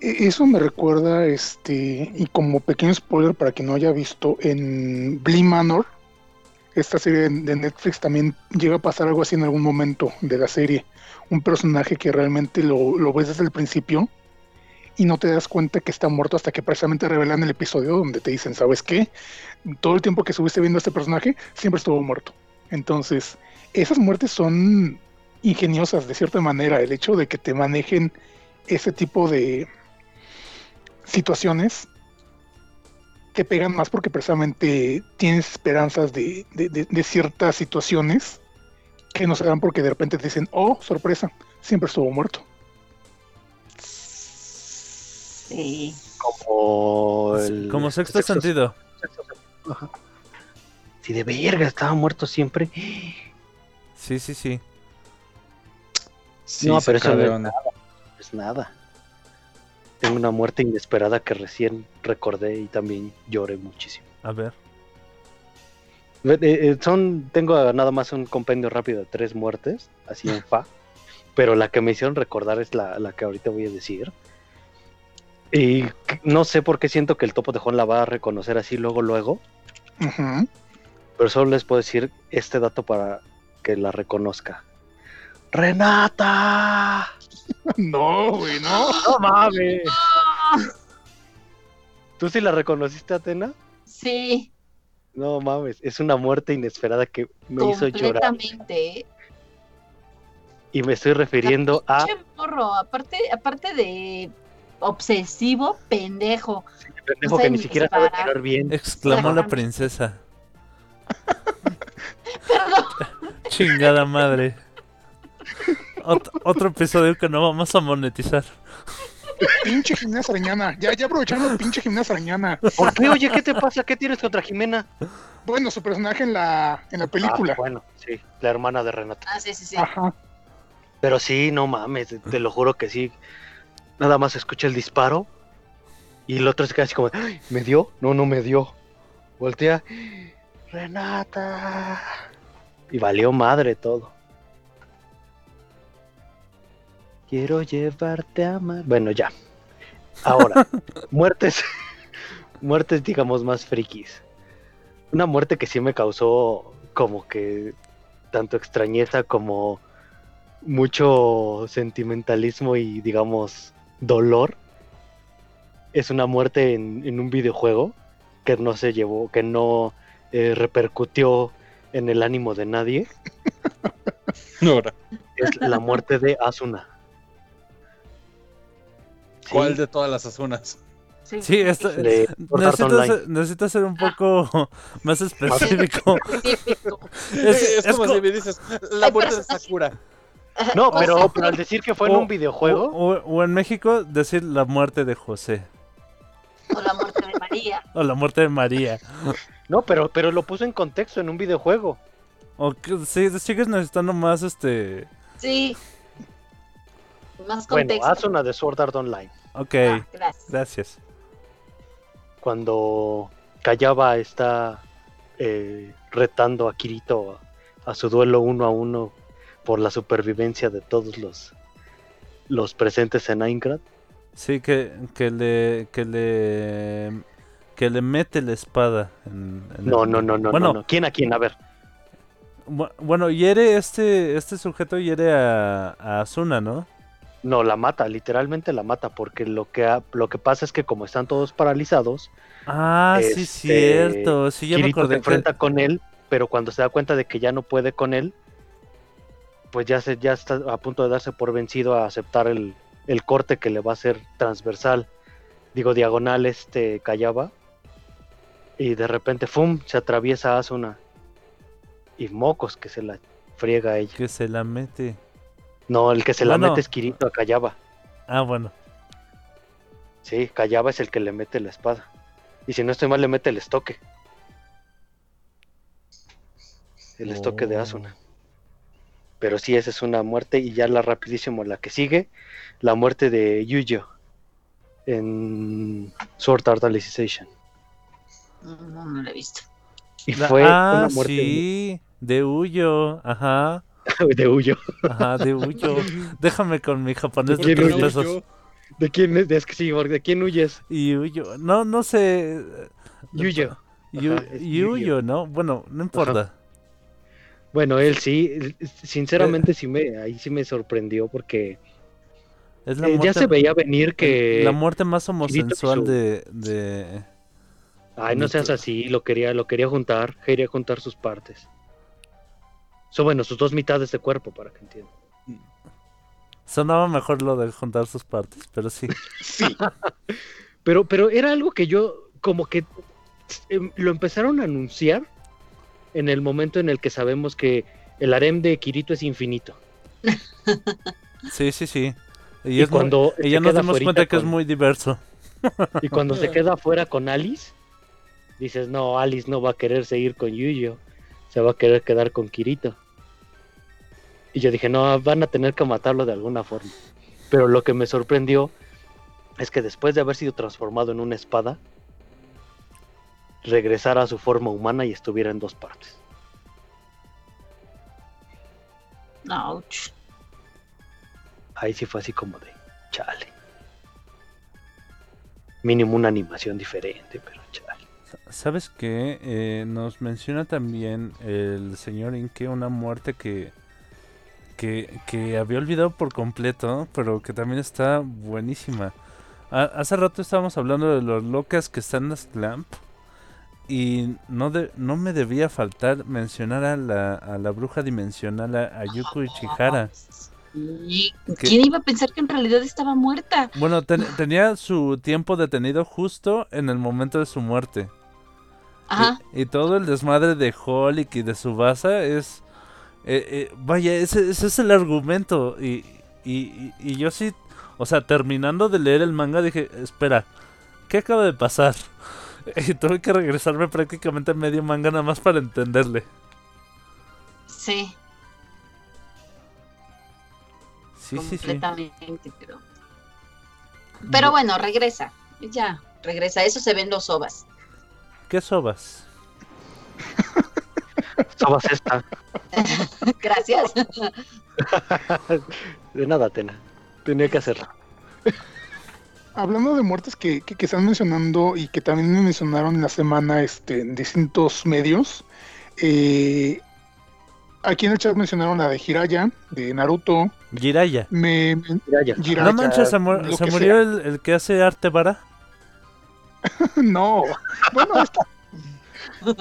E- Eso me recuerda, este, y como pequeño spoiler para quien no haya visto, en Bly Manor, esta serie de de Netflix también llega a pasar algo así en algún momento de la serie. Un personaje que realmente lo, lo ves desde el principio y no te das cuenta que está muerto hasta que precisamente revelan el episodio donde te dicen, ¿sabes qué? Todo el tiempo que estuviste viendo a este personaje siempre estuvo muerto. Entonces, esas muertes son ingeniosas de cierta manera. El hecho de que te manejen ese tipo de situaciones te pegan más porque precisamente tienes esperanzas de, de- ciertas situaciones que no se dan porque de repente te dicen, oh, sorpresa, siempre estuvo muerto. Sí. Como el. Como sexto, sentido. sexto sentido, ajá. Si de verga estaba muerto siempre. Sí, sí, sí. Sí, No, pero eso no es onda. Pues nada. Tengo una muerte inesperada que recién recordé y también lloré muchísimo. A ver. Eh, eh, son, tengo nada más un compendio rápido de tres muertes, así en fa. Pero la que me hicieron recordar es la, la que ahorita voy a decir. Y no sé por qué siento que el topo de Juan la va a reconocer así luego, luego. Pero solo les puedo decir este dato para que la reconozca. ¡Renata! No, güey, no. ¡No mames! ¿Tú sí la reconociste, Atena? Sí, No mames, es una muerte inesperada que me hizo llorar. completamente. Y me estoy refiriendo a morro, aparte, aparte de obsesivo, pendejo. pendejo que ni siquiera sabe tirar bien. Exclamó la princesa. Perdón. Chingada madre. Ot- otro episodio que no vamos a monetizar. Pinche gimnasia arañana. Ya, ya aprovechando pinche gimnasia arañana. ¿Por qué? Oye, ¿qué te pasa? ¿Qué tienes contra Jimena? Bueno, su personaje en la, en la película. Ah, bueno, sí, la hermana de Renata. Ah, sí, sí, sí. Ajá. Pero sí, no mames, te- te lo juro que sí. Nada más escucha el disparo y el otro se queda así como, "Ay, ¿me dio? No, no me dio. Voltea, Renata. Y valió madre todo. Quiero llevarte a mar. Bueno, ya. Ahora, muertes. muertes, digamos, más frikis. Una muerte que sí me causó como que tanto extrañeza como mucho sentimentalismo y digamos dolor. Es una muerte en, en un videojuego que no se llevó, que no eh, repercutió en el ánimo de nadie. Ahora, Es la muerte de Asuna. Sí, ¿Cuál de todas las azunas? Sí, esto, necesito, ser, necesito ser un poco más específico. Es- Es, es como co- si me dices, la muerte de Sakura. No, pero, pero al decir que fue en un videojuego, O, o- o en México decir la muerte de José. O la muerte de María. O la muerte de María. no, pero, pero lo puso en contexto en un videojuego. O que sí, sigues necesitando más este. Sí. Más Bueno, contexto. Asuna de Sword Art Online. Ok, Ah, gracias. gracias. Cuando Kayaba está eh, retando a Kirito a, a su duelo uno a uno por la supervivencia de todos los, los presentes en Aincrad. Sí, que, que le. que le. que le mete la espada. En, en No, el- no, no, no, Bueno, no, no. ¿Quién a quién? A ver. Bu- Bueno, hiere este, este sujeto hiere a, a Asuna, ¿no? No, la mata, literalmente la mata, porque lo que, ha- lo que pasa es que como están todos paralizados, Ah, sí, Este, cierto. Sí, ya me Kirito se acordé. que- enfrenta con él, pero cuando se da cuenta de que ya no puede con él, pues ya, se, ya está a punto de darse por vencido a aceptar el, el corte que le va a hacer transversal, digo diagonal este Kayaba, y de repente, ¡fum!, se atraviesa Asuna. Y mocos que se la friega a ella. Que se la mete. No, el que se la mete es Kirito a Kayaba. Ah, bueno. Sí, Kayaba es el que le mete la espada. Y si no estoy mal, le mete el estoque. El estoque de Oh. Asuna. Pero sí, esa es una muerte. Y ya la rapidísimo, la que sigue, la muerte de Yuyo en Sword Art Alicization. No, no lo he visto. Y La- fue ah, una muerte sí. De Huyo. Ajá. de Yuyo. Ajá, de Huyo. Déjame con mi japonés de ¿Quién tres pesos. ¿De quién es? Es que sí, porque ¿de quién huyes? Y Huyo. No, no sé. Yuyo. Yuyo, ¿no? Bueno, no importa. Bueno, él sí, sinceramente sí me, ahí sí me sorprendió porque Es la eh, ya muerte, se veía venir que... la muerte más homosensual de, de... Ay, no seas así, lo quería, lo quería juntar, quería juntar sus partes. Son bueno, sus dos mitades de cuerpo, para que entiendan. Sonaba mejor lo de juntar sus partes, pero sí. Sí, Pero, pero era algo que yo, como que em, lo empezaron a anunciar en el momento en el que sabemos que el harem de Kirito es infinito. Sí, sí, sí. Y, Y, es muy- cuando nos fuerita cuenta que es muy diverso. Y cuando se queda afuera con Alice, dices, no, Alice no va a querer seguir con Yuyo, se va a querer quedar con Kirito. Y yo dije, no, van a tener que matarlo de alguna forma. Pero lo que me sorprendió es que después de haber sido transformado en una espada, regresara a su forma humana y estuviera en dos partes. Ouch. Ahí sí fue así como de, chale. Mínimo una animación diferente, pero chale. ¿Sabes qué? Eh, nos menciona también el señor Inke una muerte que, que, que había olvidado por completo, pero que también está buenísima. Ha- hace rato estábamos hablando de los locas que están en las Clamp y no, de- no me debía faltar mencionar a la, a la bruja dimensional, a, a Yuko Ichihara. ¿Y ¿Qué? quién iba a pensar que en realidad estaba muerta? Bueno, ten- tenía su tiempo detenido justo en el momento de su muerte. Ajá. Y, y todo el desmadre de Holic y de Subasa es. eh, eh, vaya, ese, ese es el argumento. Y, y- y yo sí. O sea, terminando de leer el manga dije: Espera, ¿qué acaba de pasar? Y tuve que regresarme prácticamente a medio manga nada más para entenderle. Sí, Sí, sí, sí. completamente, pero. Pero bueno, regresa. Ya, regresa. Eso se ven los ovas. ¿Qué sobas? Sobas esta. Gracias. De nada, Tena. Tenía que hacerlo. Hablando de muertes que, que, que están mencionando y que también me mencionaron en la semana este, en distintos medios, eh, aquí en el chat mencionaron la de Hiraya, de Naruto, Jiraya. me, me- Mira ya. Jiraiya, No manches, se, mu- murió el, el que hace arte vara. No, bueno, esto-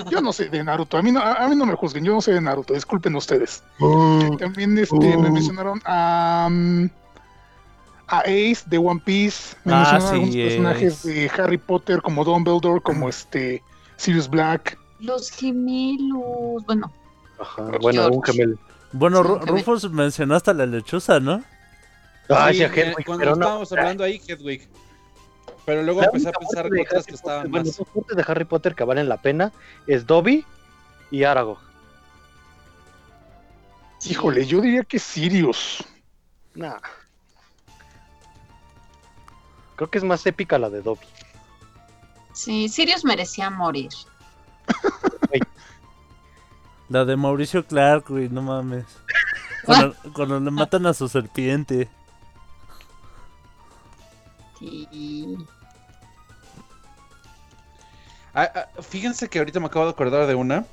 yo no sé de Naruto, a mí no, a, a mí no me juzguen, yo no sé de Naruto, disculpen ustedes. También este, me Uh. mencionaron a, mm, a Ace de One Piece, me Ah, mencionaron sí, algunos personajes de Harry Potter como Dumbledore, como este Sirius Black. Los gemelos. Bueno, Ajá. Bueno, George. un gemelo. Bueno, Sí, Rufus mencionó hasta la lechuza, ¿no? Ah, Sí, a eh, Hedwig, cuando pero no. estábamos hablando ahí, Hedwig. Pero luego La empecé a pensar en otras que estaban bueno, más. muertes de Harry Potter que valen la pena es Dobby y Aragog. Híjole, yo diría que Sirius. Nah. Creo que es más épica la de Dobby. sí, Sirius merecía morir. La de Mauricio Clark, güey, no mames. Cuando, cuando le matan a su serpiente. Sí. Ah, ah, fíjense que ahorita me acabo de acordar de una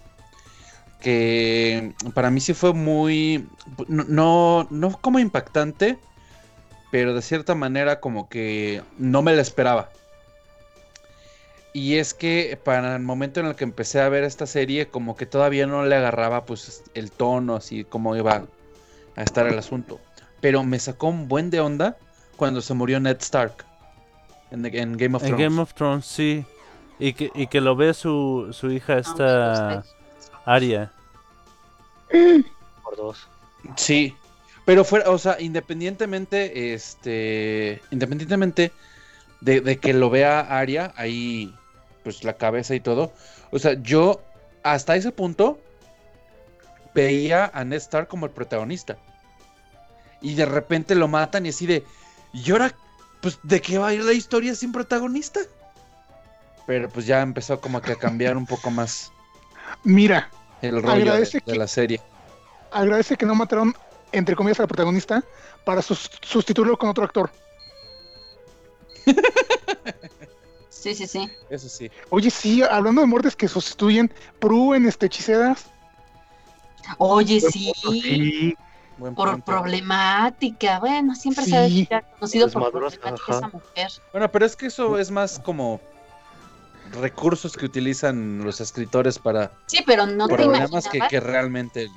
que para mí sí fue muy, no, no, no como impactante, pero de cierta manera como que no me la esperaba. Y es que para el momento en el que empecé a ver esta serie, como que todavía no le agarraba pues el tono, así como iba a estar el asunto. Pero me sacó un buen de onda cuando se murió Ned Stark en, en Game of En Thrones. Game of Thrones, sí. Y que, y que lo ve su, su hija esta Aria. Por dos. Sí, pero fuera, o sea, independientemente, este, independientemente de, de que lo vea Aria, ahí, pues la cabeza y todo, o sea, yo hasta ese punto veía a Ned Stark como el protagonista. Y de repente lo matan y así de, ¿y ahora, pues, de qué va a ir la historia sin protagonista? Pero pues ya empezó como que a cambiar un poco más Mira, el rollo de, Agradece de que- la serie. agradece que no mataron, entre comillas, al protagonista para sus- sustituirlo con otro actor. Sí, sí, sí. Eso sí. Oye, sí, hablando de muertes que sustituyen, Prue en este hechiceras. Oye, sí, Sí, Buen por punto. problemática. Bueno, siempre se ha conocido por problemática ajá. esa mujer. Bueno, pero es que eso es más como recursos que utilizan los escritores para Sí, pero no te que, que realmente...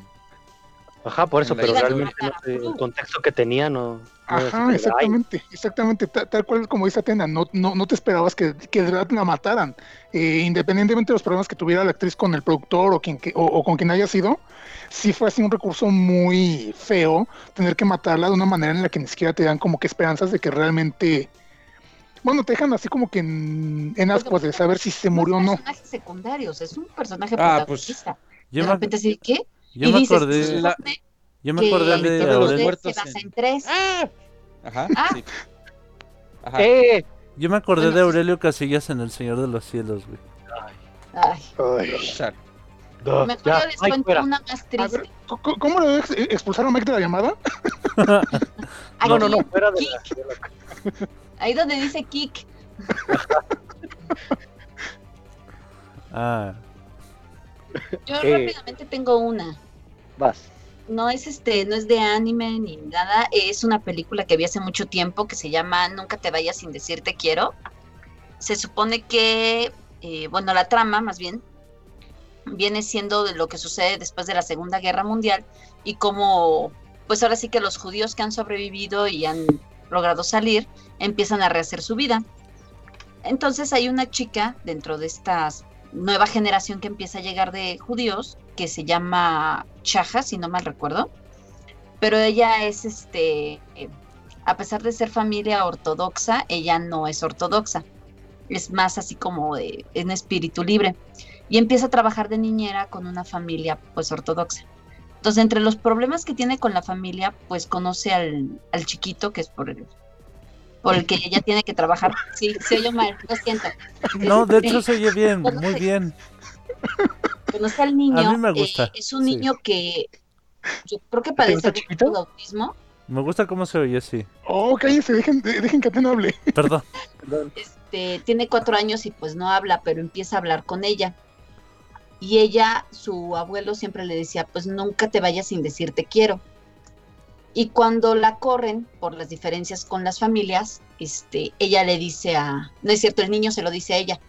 Ajá, por eso, pero realmente no sé, el contexto que tenía no. no Ajá, como de, "Ay, exactamente, exactamente, ta- tal, cual como dice Atena, no, no, no te esperabas que, que de verdad la mataran, Eh, independientemente de los problemas que tuviera la actriz con el productor o, quien, que- o, o con quien haya sido, sí fue así un recurso muy feo tener que matarla de una manera en la que ni siquiera te dan como que esperanzas de que realmente, bueno, te dejan así como que en, en ascuas de saber si se murió o es no. personajes secundarios, es un personaje Ah, pues, protagonista. De me, repente así, ¿qué? Yo y me dices, acordé, La- yo me que acordé de de los Aurelio, muertos se en- tres. Ajá, Ah. sí. Ajá. ¡Eh! yo me acordé Bueno, de. Aurelio Casillas en El Señor de los Cielos, güey. Ay, Ay. Chale. no, mejor ya, yo les ay, cuento fuera. una más A triste. ver, ¿cómo- ¿Cómo le ex- expulsaron a Mike de la llamada? No, no, no, Aquí, fuera de la. de la- ahí donde dice Kik. Ah, Yo ¿Qué? rápidamente tengo una. Vas. No es este, no es de anime ni nada, es una película que vi hace mucho tiempo que se llama Nunca te vayas sin decirte quiero. Se supone que, eh, bueno, la trama más bien viene siendo de lo que sucede después de la Segunda Guerra Mundial y cómo, pues ahora sí que los judíos que han sobrevivido y han logrado salir empiezan a rehacer su vida. Entonces hay una chica dentro de esta nueva generación que empieza a llegar de judíos que se llama Chaja, si no mal recuerdo. Pero ella es este, a pesar de ser familia ortodoxa, ella no es ortodoxa. Es más así como de en espíritu libre. Y empieza a trabajar de niñera con una familia pues ortodoxa. Entonces, entre los problemas que tiene con la familia, pues conoce al, al chiquito, que es por el, por el que ella tiene que trabajar. Sí, se oye mal, lo siento. no, de Este, hecho se oye bien, muy bien. conoce al niño. A mí me eh, gusta, es un sí. niño que yo creo que padece de autismo. Me gusta cómo se oye, sí. Oh, cállense, dejen, de- dejen que Atena hable. Perdón. Este, tiene cuatro años y pues no habla, pero empieza a hablar con ella. Y ella, su abuelo siempre le decía, pues nunca te vayas sin decirte quiero. Y cuando la corren por las diferencias con las familias, este, ella le dice a, no es cierto, el niño se lo dice a ella.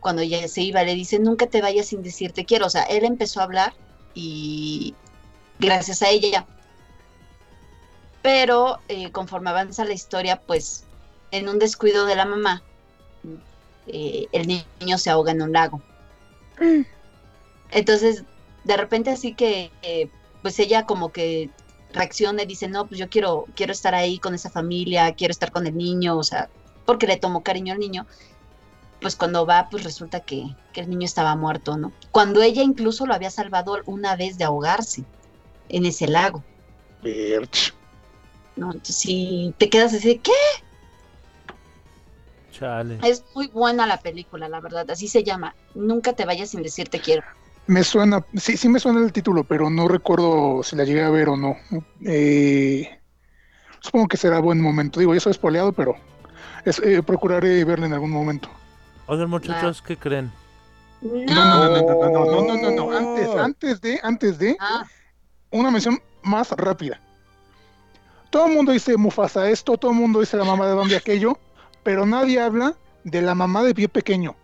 Cuando ella se iba, le dice, nunca te vayas sin decirte quiero. O sea, él empezó a hablar y gracias a ella. Pero eh, conforme avanza la historia, pues en un descuido de la mamá, eh, el niño se ahoga en un lago. Entonces, de repente así que, eh, pues ella como que reacciona y dice, no, pues yo quiero, quiero estar ahí con esa familia, quiero estar con el niño, o sea, porque le tomó cariño al niño. Pues cuando va, pues resulta que, que el niño estaba muerto, ¿no? Cuando ella incluso lo había salvado una vez de ahogarse en ese lago, Birch. ¿no? Entonces, si te quedas así, de, ¿qué? Chale. Es muy buena la película, la verdad, así se llama. Nunca te vayas sin decirte quiero. Me suena, sí, sí me suena el título, pero no recuerdo si la llegué a ver o no. Eh, supongo que será buen momento. Digo, ya soy espoleado, pero es- eh, procuraré verla en algún momento. Oigan, muchachos, ¿qué creen? No, no, no, no, no, no, no, no, no, no. Antes, antes de, antes de, Ah, una mención más rápida. Todo el mundo dice Mufasa esto, todo el mundo dice la mamá de Bambi aquello, pero nadie habla de la mamá de pie pequeño.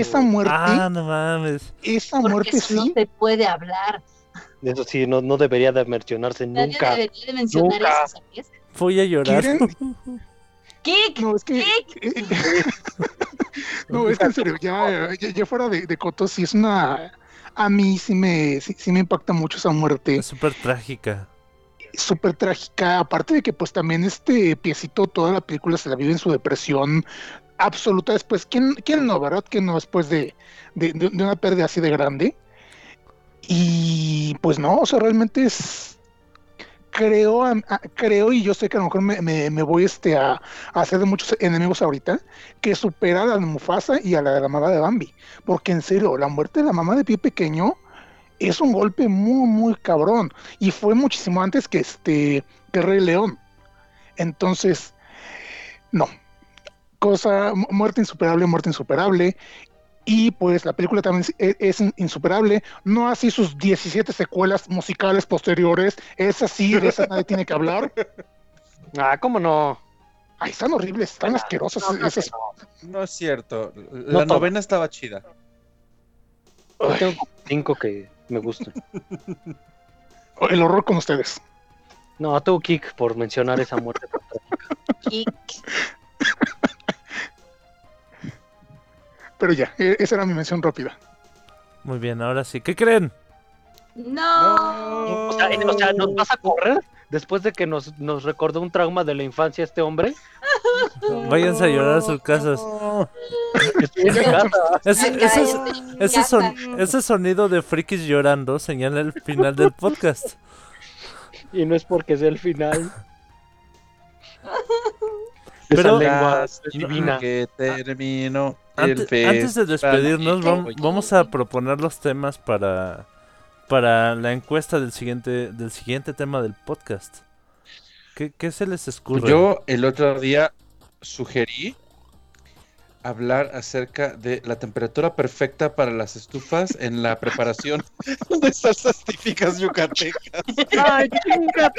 Esa muerte, Ah, no mames. esa porque muerte eso no sí, se puede hablar. Eso sí, no, no debería de mencionarse Nadie nunca. debería de mencionar nunca. eso, ¿sabes? Voy a llorar. Kik, No, es que. no, es que en serio, ya, ya, ya fuera de, de Coto, sí es una. A mí sí me, sí, sí me impacta mucho esa muerte. Es súper trágica. Súper trágica. Aparte de que, pues también este piecito, toda la película se la vive en su depresión absoluta. Después, ¿quién, quién no, verdad? ¿Quién no después de, de, una pérdida así de grande? Y pues no, o sea, realmente es. Creo, creo, y yo sé que a lo mejor me, me- voy este, a, a hacer de muchos enemigos ahorita, que supera a la de Mufasa y a la de la mamá de Bambi. Porque en serio, la muerte de la mamá de pie pequeño es un golpe muy, muy cabrón. Y fue muchísimo antes que este que Rey León. Entonces, no. Cosa, mu- muerte insuperable, muerte insuperable. Y pues la película también es, es in- insuperable. No así sus 17 secuelas musicales posteriores. Es así, de esa nadie tiene que hablar. Ah, ¿cómo no? Ay, están horribles, están asquerosas No, no, esas. No es cierto. No La todo. novena estaba chida. Yo tengo cinco que me gustan. El horror con ustedes. No, tengo kick por mencionar esa muerte. Kik. Pero ya, e- esa era mi mención rápida. Muy bien, ahora sí. ¿Qué creen? No. O sea, eh, o sea, ¿nos vas a correr después de que nos, nos recordó un trauma de la infancia este hombre? Váyanse a llorar a sus casas. Ese, ese, ese, casa. son- ese sonido de frikis llorando señala el final del podcast. Y no es porque sea el final. Pero- Esa lengua es No, divina. Que termino Antes, de despedirnos, vamos a proponer los temas para, para la encuesta del siguiente, del siguiente tema del podcast. ¿Qué, qué se les escurre? Yo el otro día sugerí hablar acerca de la temperatura perfecta para las estufas en la preparación de salsas típicas yucatecas. ¡Ay, chinga!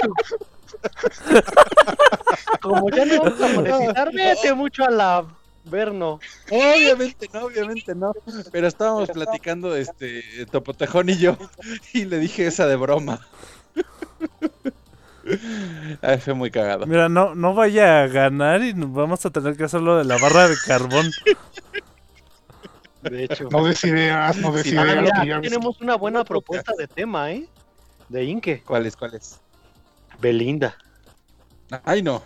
Como ya no vamos a monetizar, vete mucho a la Verno. Obviamente no, obviamente no. Pero estábamos platicando este Topotejón y yo y le dije esa de broma. Ay, fue muy cagado. Mira, no, no vaya a ganar y vamos a tener que hacerlo de la barra de carbón. De hecho. No des ideas, no des Sí, ideas. mira, que ya ves- tenemos una buena propuesta de tema, ¿eh? De Inque. ¿Cuál es? ¿Cuál es? Belinda. Ay, no.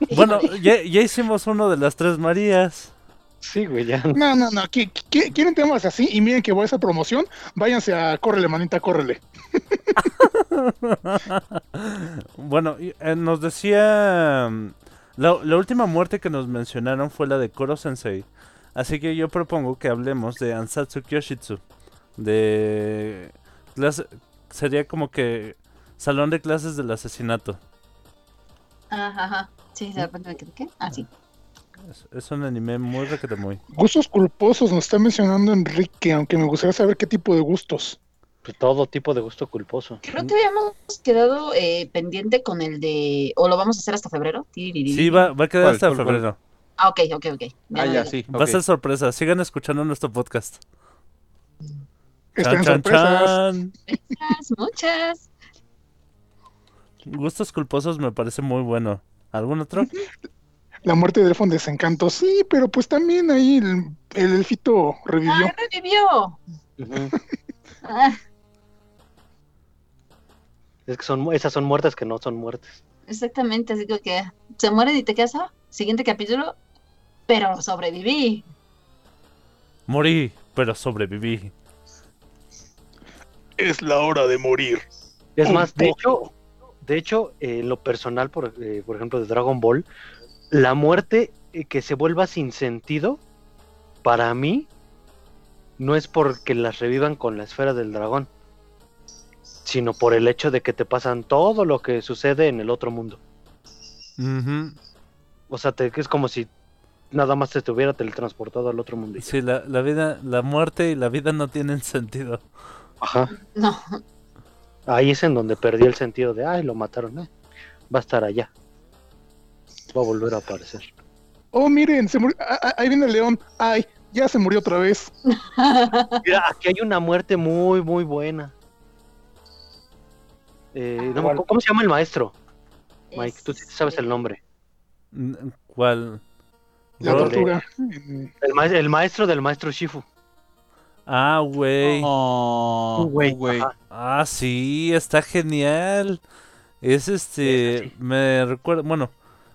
Bueno, ya, ya hicimos uno de las tres Marías. Sí, güey, ya. No, no, no. qui- qui- ¿Quieren temas así? Y miren que voy a esa promoción. Váyanse a córrele, manita, córrele. Bueno, eh, nos decía... mm, La, la última muerte que nos mencionaron fue la de Koro Sensei. Así que yo propongo que hablemos de Ansatsu Kyoshitsu. De... clase- sería como que... Salón de clases del asesinato. Ajá, ajá. Sí, de repente me quedé, ¿qué? Ah, sí. Es, es un anime muy requete muy. Gustos culposos nos está mencionando Enrique, aunque me gustaría saber qué tipo de gustos. Pues todo tipo de gusto culposo. Creo que habíamos quedado eh, pendiente con el de. ¿O lo vamos a hacer hasta febrero? Sí, va, va a quedar ¿Cuál, hasta cuál, cuál? febrero. Ah, ok, ok, ok. Ya Ah, ya, sí. Va a ser sorpresa. Sigan escuchando nuestro podcast. Están Chan, chan. Muchas, muchas. Gustos culposos me parece muy bueno. ¿Algún otro? La muerte de Elfon desencanto, sí, pero pues también ahí el, el elfito revivió. ¡Ah, revivió! Ah, Es que son, esas son muertes que no son muertes. exactamente, así que se mueren y te quedas, ah, siguiente capítulo, pero sobreviví. Morí, pero sobreviví. Es la hora de morir. Es más, de hecho, de hecho, eh, en lo personal, por, eh, por ejemplo, de Dragon Ball, la muerte eh, que se vuelva sin sentido, para mí, no es porque las revivan con la esfera del dragón, sino por el hecho de que te pasan todo lo que sucede en el otro mundo. O sea, te, que es como si nada más se te hubiera teletransportado al otro mundo. Sí, la, la vida, la muerte y la vida no tienen sentido. Ajá. No, Ahí es en donde perdí el sentido de, ay, lo mataron, eh. Va a estar allá. Va a volver a aparecer. Oh, miren, se murió. ah, ah, ahí viene el león. Ay, ya se murió otra vez. Mira, aquí hay una muerte muy, muy buena. Eh, ¿Cómo se llama el maestro? Mike, tú sí Este, sabes el nombre. Mm, ¿Cuál? La tortuga. El, ma- el maestro del maestro Shifu. Ah, güey. Oh, güey. Ah, sí, está genial. Es este, Sí, sí. me recuerda, bueno,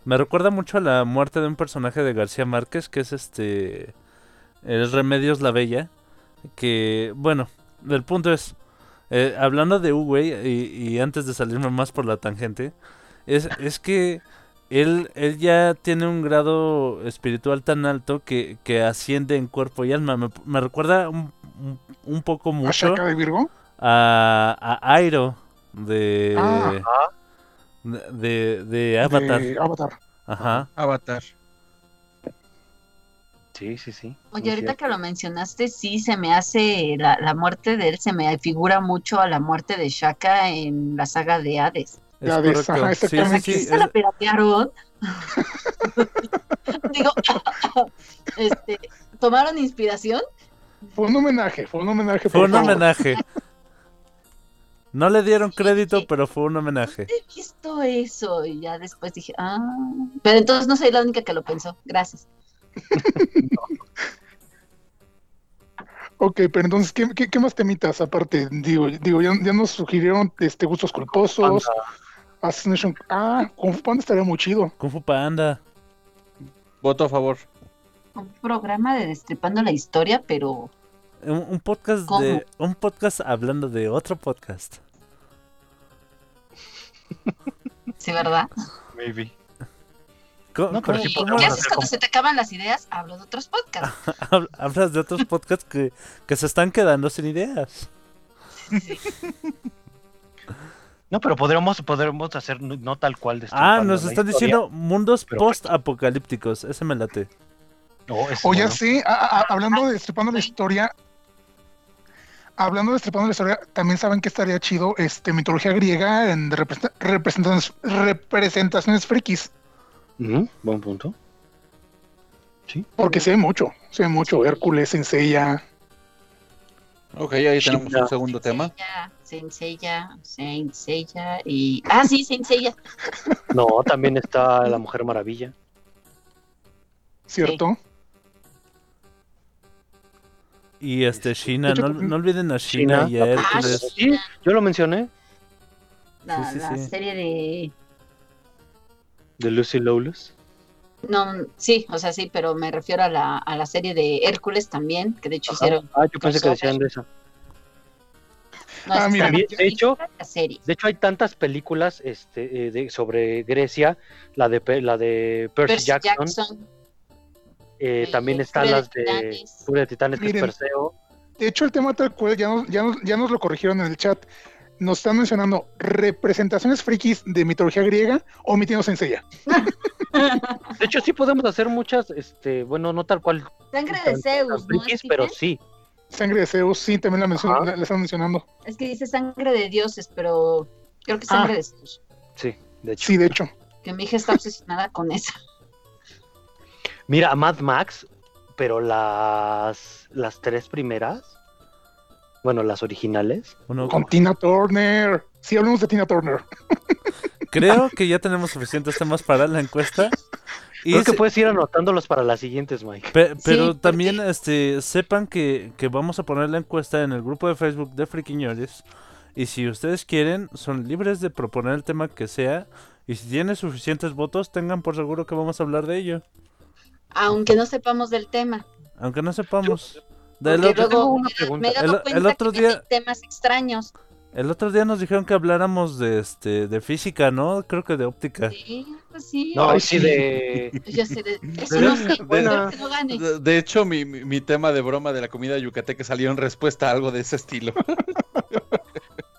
me recuerda mucho a la muerte de un personaje de García Márquez, que es este, el Remedios la Bella, que, bueno, el punto es, eh, hablando de Uwey, y, y antes de salirme más por la tangente, es, es que él, él ya tiene un grado espiritual tan alto que, que asciende en cuerpo y alma. Me, me recuerda un, un- poco ¿A mucho Shaka de Virgo? a, a Airo de, Ah. de, de, de Avatar. De Avatar. Ajá. Avatar. Sí, sí, sí. Oye, ahorita cierto. que lo mencionaste, sí, se me hace la, la muerte de él, se me figura mucho a la muerte de Shaka en la saga de Hades. Es correcto. ajá, Sí, sí, sí, ¿Se la es- piratearon? Digo, este, ¿tomaron inspiración? Fue un homenaje, fue un homenaje. fue por un favor. homenaje. No le dieron crédito, pero fue un homenaje. He visto eso y ya después dije, ah, pero entonces no soy la única que lo pensó. Gracias. Ok, pero entonces, ¿qué, qué, qué más temitas aparte? Digo, digo ya, ya nos sugirieron este, gustos culposos, Panda. Assassination. Ah, Kung Fu Panda estaría muy chido. Kung Fu Panda. Voto a favor. Un programa de destripando la historia, pero Un, un podcast ¿Cómo? de un podcast hablando de otro podcast. sí, ¿verdad? Maybe. ¿Cómo- No, pero cómo- sí ¿Qué haces cuando se te acaban las ideas? Hablo de otros podcasts. hab- Hablas de otros podcasts que, que se están quedando sin ideas. No, pero podríamos, podríamos hacer no, no tal cual de Ah, nos están diciendo mundos post-apocalípticos. Ese me late. O ya sé, a- a- a- hablando de Destripando la Historia, hablando de Destripando la Historia, también saben que estaría chido este mitología griega en representa- representaciones, representaciones frikis, buen punto. porque se ve mucho, se ve mucho, Hércules, Senseiya, Ok, ahí tenemos un segundo tema. Senseiya, Senseiya, Senseiya y... Ah, sí, Senseiya. No, también está la Mujer Maravilla. ¿cierto? Y este, hecho, no, no olviden a China China. y a Ah, Hércules. Sí, yo lo mencioné, La, Sí, sí, la sí. serie de... de Lucy Lawless. No, sí, o sea, sí, pero me refiero a la, a la serie de Hércules también, que de hecho Ajá. hicieron... Ah, yo pensé que decían de esa. No, Ah, mira, de hecho-. De hecho, hay tantas películas este, eh, de, sobre Grecia, la de, la de Percy, Percy Jackson, Jackson. Eh, también están de las de Titanes. Furia de Titanes, que es. Perseo. De hecho, el tema tal cual ya nos, ya, nos, ya nos lo corrigieron en el chat. Nos están mencionando representaciones frikis de mitología griega omitiendo Senseiya. De hecho, sí podemos hacer muchas, este, bueno, no tal cual Sangre de Zeus, ¿no? pero sí. Sangre de Zeus, sí, también la, están mencionando. Es que dice sangre de dioses, pero creo que es Ah. sangre de Zeus. Sí, de hecho. Sí, de hecho. Que mi hija está obsesionada con esa. Mira, Mad Max, pero las, las tres primeras, bueno, las originales, Bueno, Con Tina Turner. Sí, hablemos de Tina Turner. creo que ya tenemos suficientes temas para la encuesta. Y creo que puedes ir anotándolos para las siguientes, Mike. Pe- pero también este sepan que, que vamos a poner la encuesta en el grupo de Facebook de Friquiñores. Y si ustedes quieren, son libres de proponer el tema que sea. Y si tiene suficientes votos, tengan por seguro que vamos a hablar de ello. Aunque no sepamos del tema. Aunque no sepamos. Del otro, luego una me, he- pregunta. me he dado El- otro que día- temas extraños. el otro día nos dijeron que habláramos de este de física, ¿no? Creo que de óptica. Sí, pues sí. No, sí, sí. Yo de... sé de- eso no sé, que no. De, de hecho, mi, mi- mi tema de broma de la comida yucateca salió en respuesta a algo de ese estilo.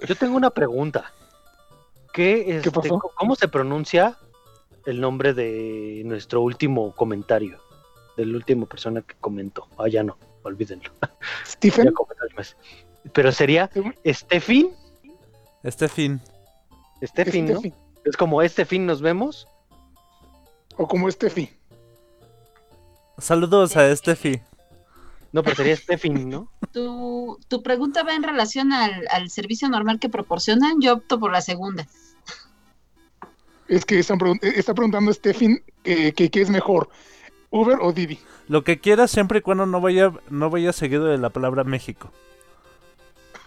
Yo tengo una pregunta. ¿Qué, este, pasó? ¿Cómo se pronuncia el nombre de nuestro último comentario? del último persona que comentó. Ah, ya no, olvídenlo. Stephen. Pero sería Stefin, Este fin. Stefin, ¿no? Steffi, Es como este fin nos vemos. o como Steffi. Saludos a Estefi. No, pero sería Stefin, ¿no? Tu, tu pregunta va en relación al, al servicio normal que proporcionan. Yo opto por la segunda. Es que están pregun- eh, está preguntando Steffi que, que, qué es mejor, Uber o Didi. Lo que quieras siempre y cuando no vaya, no vaya seguido de la palabra México.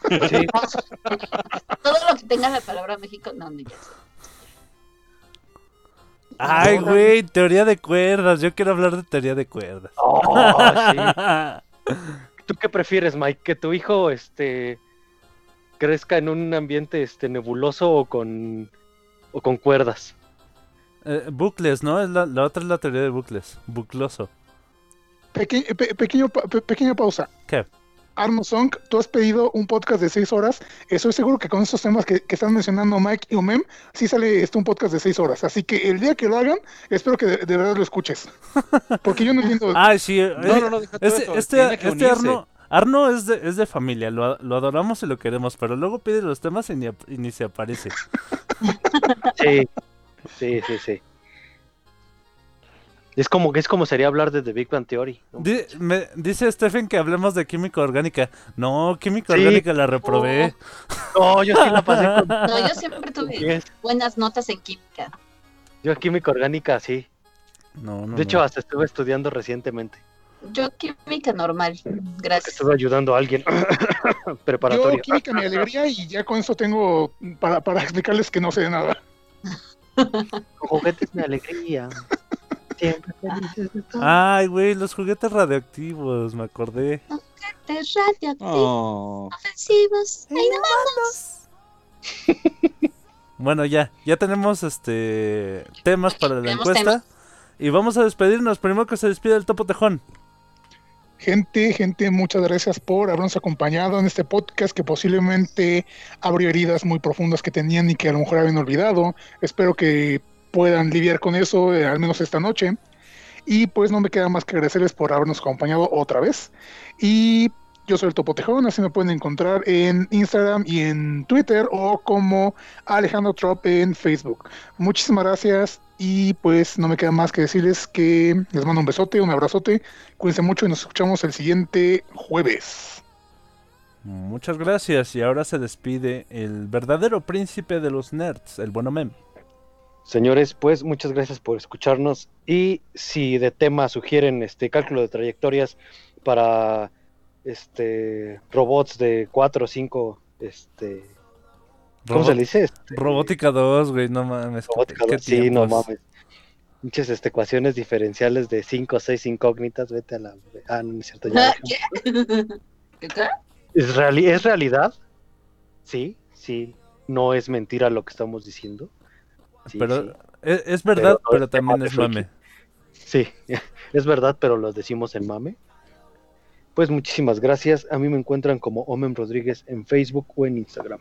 Sí. Todo lo que tenga la palabra México, no, no, ya sé. Ay, güey, teoría de cuerdas. Yo quiero hablar de teoría de cuerdas. Oh, sí. ¿Tú qué prefieres, Mike? ¿Que tu hijo este crezca en un ambiente este nebuloso o con o con cuerdas? Eh, bucles, ¿no? Es la, la otra es la teoría de bucles. Bucloso. Peque- pe- pequeño, pe- pequeña pausa. ¿Qué? Arno Song, tú has pedido un podcast de seis horas. Estoy seguro que con estos temas que, que están mencionando Mike y Umem, sí sale este un podcast de seis horas. Así que el día que lo hagan, espero que de, de verdad lo escuches. Porque yo no entiendo. Ay, sí. eh, No, no, no, Este, este, este. Arno, Arno es de, es de familia, lo, lo adoramos y lo queremos, pero luego pide los temas y ni, y ni se aparece. Sí. Sí, sí, sí. Es como es como sería hablar de The Big Bang Theory. ¿no? Di- me- dice Stephen que hablemos de química orgánica. No, química Sí. orgánica la reprobé. No, yo sí la pasé con No, yo siempre tuve 10. buenas notas en química. Yo química orgánica, sí. No, no. De hecho, no. hasta estuve estudiando recientemente. Yo química normal. Gracias. Estuve ayudando a alguien yo, preparatorio. química mi alegría, y ya con eso tengo para, para explicarles que no sé de nada. Con juguetes mi alegría. Siempre felices de todo. Ay, güey, los juguetes radioactivos, me acordé. De radioactivos, Oh. ofensivos. Ay, no Bueno, ya, ya tenemos este temas para la encuesta. temas. Y vamos a despedirnos. Primero que se despide el Topo Tejón. Gente, gente, muchas gracias por habernos acompañado en este podcast que posiblemente abrió heridas muy profundas que tenían y que a lo mejor habían olvidado. Espero que puedan lidiar con eso, eh, al menos esta noche. Y pues no me queda más que agradecerles por habernos acompañado otra vez. Y yo soy el Topo Tejón, así me pueden encontrar en Instagram y en Twitter o como Alejandro Trop en Facebook. Muchísimas gracias y pues no me queda más que decirles que les mando un besote, un abrazote, cuídense mucho y nos escuchamos el siguiente jueves. Muchas gracias. Y ahora se despide el verdadero príncipe de los nerds, el bueno Mem. Señores, pues muchas gracias por escucharnos. Y si de tema sugieren este cálculo de trayectorias para este robots de 4 o 5, este, ¿cómo Robo- se le dice? Este, Robótica 2, güey, no mames. qué- robótica, qué sí, no mames. Muchas este, ecuaciones diferenciales de 5 o 6 incógnitas, vete a la... Ah, no, es cierto, ya. ¿Qué? ¿Qué? qué? ¿Es, reali- ¿Es realidad? Sí, sí. No es mentira lo que estamos diciendo. Sí, Pero sí. Es, es verdad, Pero pero, también es mame. Sí, es verdad, pero lo decimos en mame. Pues muchísimas gracias. A mí me encuentran como Omen Rodríguez en Facebook o en Instagram.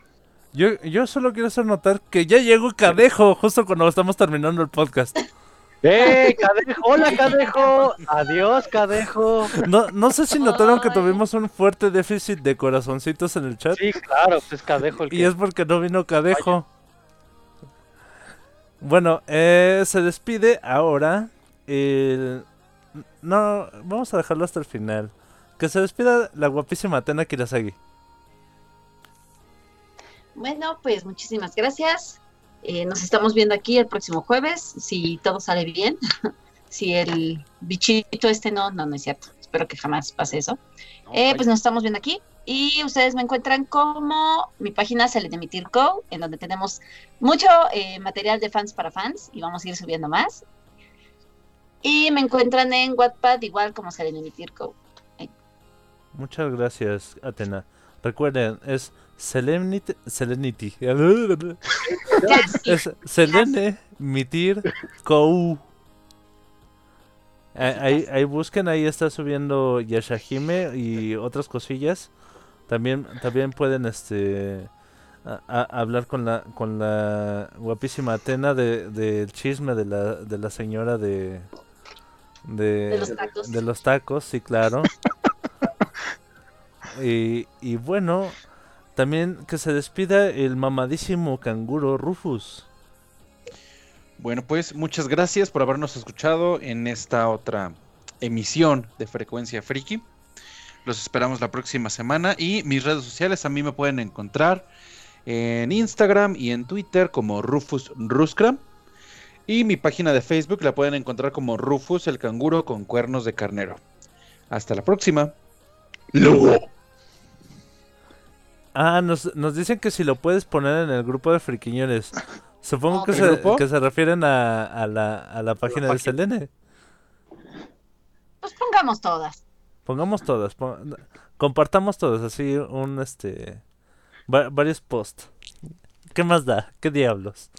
Yo, yo solo quiero hacer notar que ya llegó Cadejo justo cuando estamos terminando el podcast. ¡Ey, Cadejo! ¡Hola, Cadejo! ¡Adiós, Cadejo! No, no sé si notaron que tuvimos un fuerte déficit de corazoncitos en el chat. Sí, claro, pues es Cadejo el que... Y es porque no vino Cadejo. Bueno, eh, se despide ahora el... No, vamos a dejarlo hasta el final. Que se despida la guapísima Atena Kirasagi. Bueno, pues muchísimas gracias. Eh, nos estamos viendo aquí el próximo jueves, si todo sale bien. si el bichito este no, no, no es cierto. Espero que jamás pase eso. Eh, pues nos estamos viendo aquí. Y ustedes me encuentran como mi página Selenemitir Co, en donde tenemos mucho eh, material de fans para fans y vamos a ir subiendo más. Y me encuentran en Wattpad igual como Selenemitir Co. Muchas gracias, Atena. Recuerden, es Selenity. Selenity. Es Selene Mitir Kou. Ahí, ahí busquen, ahí está subiendo Yashahime y otras cosillas. También, también pueden este a- a- hablar con la con la guapísima Atena de- del chisme de la, de la señora de de, De los tacos. de los tacos, sí, claro. Y, y bueno, también que se despida el mamadísimo canguro Rufus. Bueno, pues muchas gracias por habernos escuchado en esta otra emisión de Frecuencia Friki. Los esperamos la próxima semana y mis redes sociales a mí me pueden encontrar en Instagram y en Twitter como Rufus Ruskram. Y mi página de Facebook la pueden encontrar como Rufus el canguro con cuernos de carnero. Hasta la próxima. Ah, nos, nos dicen que si lo puedes poner en el grupo de friquiñones. Supongo que, ¿El se, grupo? que se refieren a, a la, a la página de. Selene. Pues pongamos todas. Pongamos todas, compartamos todas, así un este va- varios posts. ¿Qué más da? ¿Qué diablos?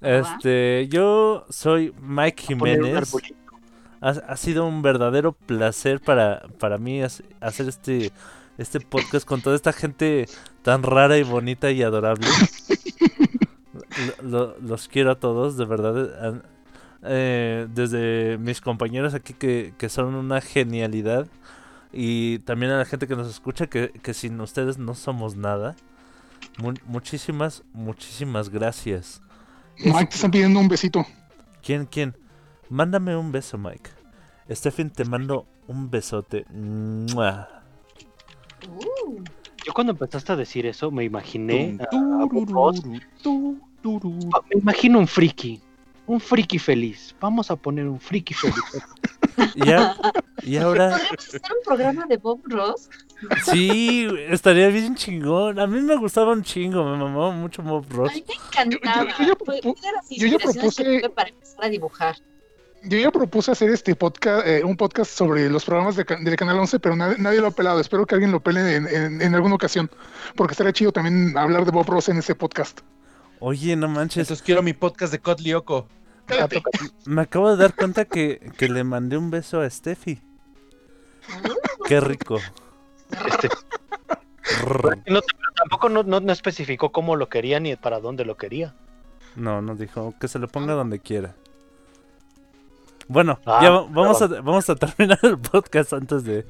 Este, yo soy Mike Jiménez. Ha, ha sido un verdadero placer para, para mí hace- hacer este, este podcast con toda esta gente tan rara y bonita y adorable. Lo- lo- los quiero a todos, de verdad. han- eh, desde mis compañeros aquí que, que son una genialidad. Y también a la gente que nos escucha, que, que sin ustedes no somos nada. Mu- muchísimas, muchísimas gracias. Mike, te están pidiendo un besito. ¿Quién, quién? Mándame un beso, Mike. Stephen, te mando un besote. ¡Mua! Uh, Yo cuando empezaste a decir eso me imaginé a- a Ross. Ah, Me imagino un friki. Un friki feliz. Vamos a poner un friki feliz. Y, a- y ahora, ¿Podríamos hacer un programa de Bob Ross? sí, estaría bien chingón. A mí me gustaba un chingo, me mamaba mucho Bob A Ross. mí me encantaba. yo ya yo ya inspiraciones que propuse- tuve para empezar a dibujar. Yo ya propuse hacer este podcast, eh, un podcast sobre los programas de del Canal 11, pero nadie, nadie lo ha pelado. Espero que alguien lo pele en, en- en alguna ocasión, porque estaría chido también hablar de Bob Ross en ese podcast. Oye, no manches, Entonces quiero mi podcast de Cod Lyoko. Cállate. me acabo de dar cuenta que, que le mandé un beso a Steffi. Qué rico. Este, no, tampoco no, no, no especificó cómo lo quería ni para dónde lo quería. No, nos dijo que se lo ponga donde quiera. Bueno, Ah, ya va- vamos, a, vamos a terminar el podcast antes de,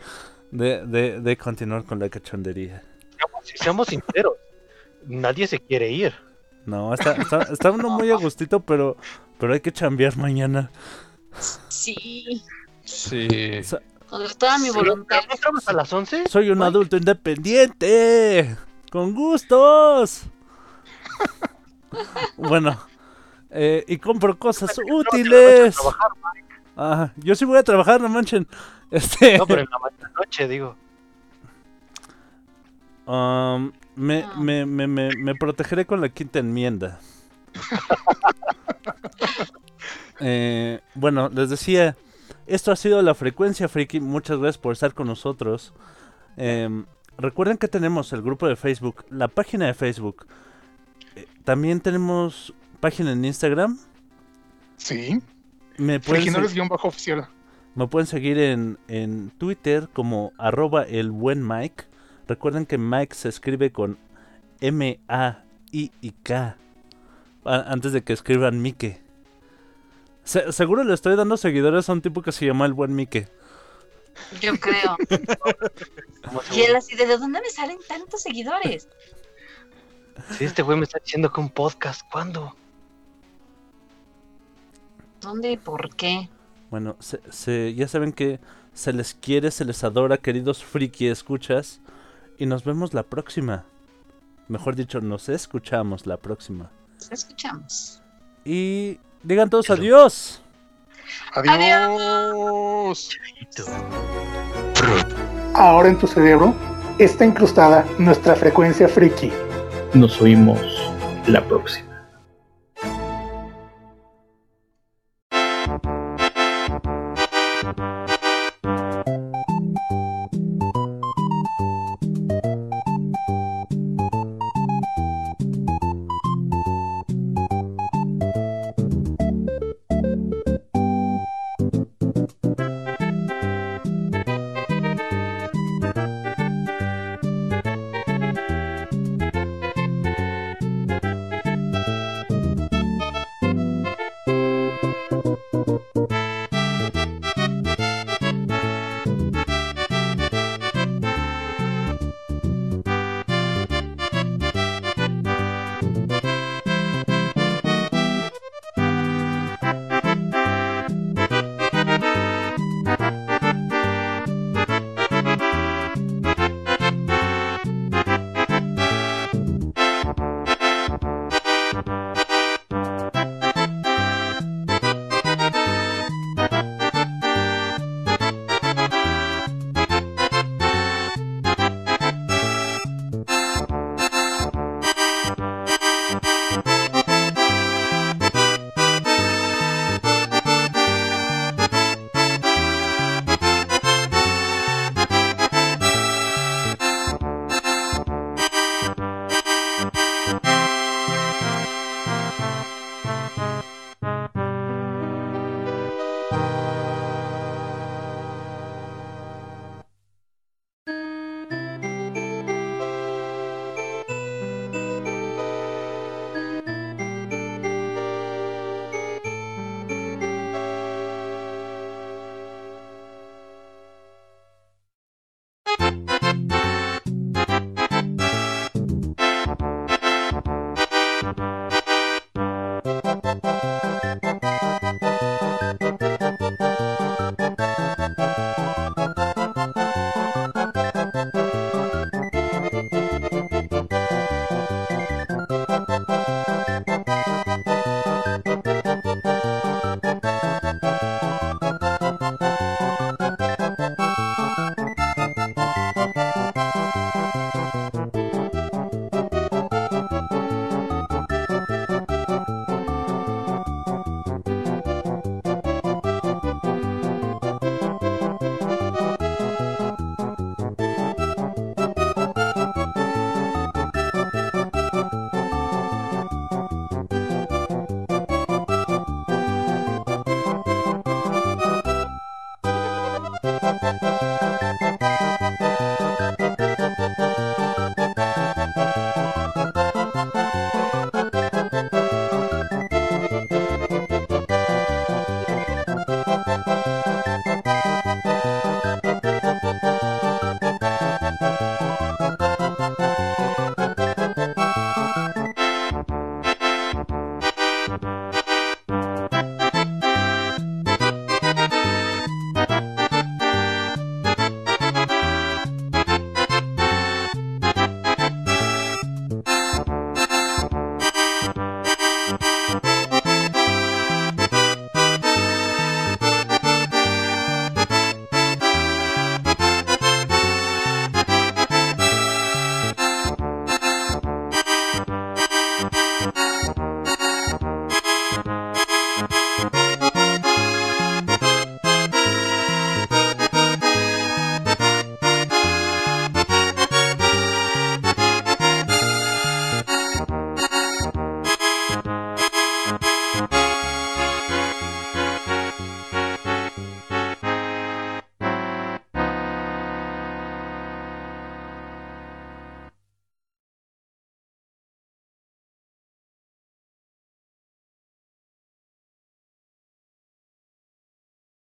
de, de- de continuar con la cachondería. Seamos, seamos sinceros. Nadie se quiere ir. No, está, está, está uno muy a gustito, pero, pero hay que chambear mañana. Sí, Sí. con toda mi voluntad. ¿No entramos a las 11? Soy un adulto independiente. Con gustos. Bueno, eh, y compro cosas útiles. trabajar, Ah, yo sí voy a trabajar, no manchen. Este, No, pero en la mañana noche, digo. um, me, Ah. me, me, me, me protegeré con la quinta enmienda. Eh, bueno, les decía, esto ha sido la frecuencia friki. Muchas gracias por estar con nosotros. Em, recuerden que tenemos el grupo de Facebook, la página de Facebook. Eh, también tenemos página en Instagram. Sí, Me pueden, se- Friginores-oficial. me pueden seguir en, en Twitter como arroba el buen Mike. Recuerden que Mike se escribe con M-A-I-I-K. a- Antes de que escriban Mike. Se- seguro le estoy dando seguidores a un tipo que se llama el buen Mike. Yo creo. Y él así, ¿de dónde me salen tantos seguidores? Si este güey me está diciendo que un podcast, ¿cuándo? ¿Dónde y por qué? Bueno, se, se- ya saben que se les quiere, se les adora, queridos friki escuchas. Y nos vemos la próxima. Mejor dicho, nos escuchamos la próxima. Escuchamos. Y digan todos adiós. Adiós. Fruit. Ahora en tu cerebro está incrustada nuestra frecuencia friki. Nos oímos la próxima.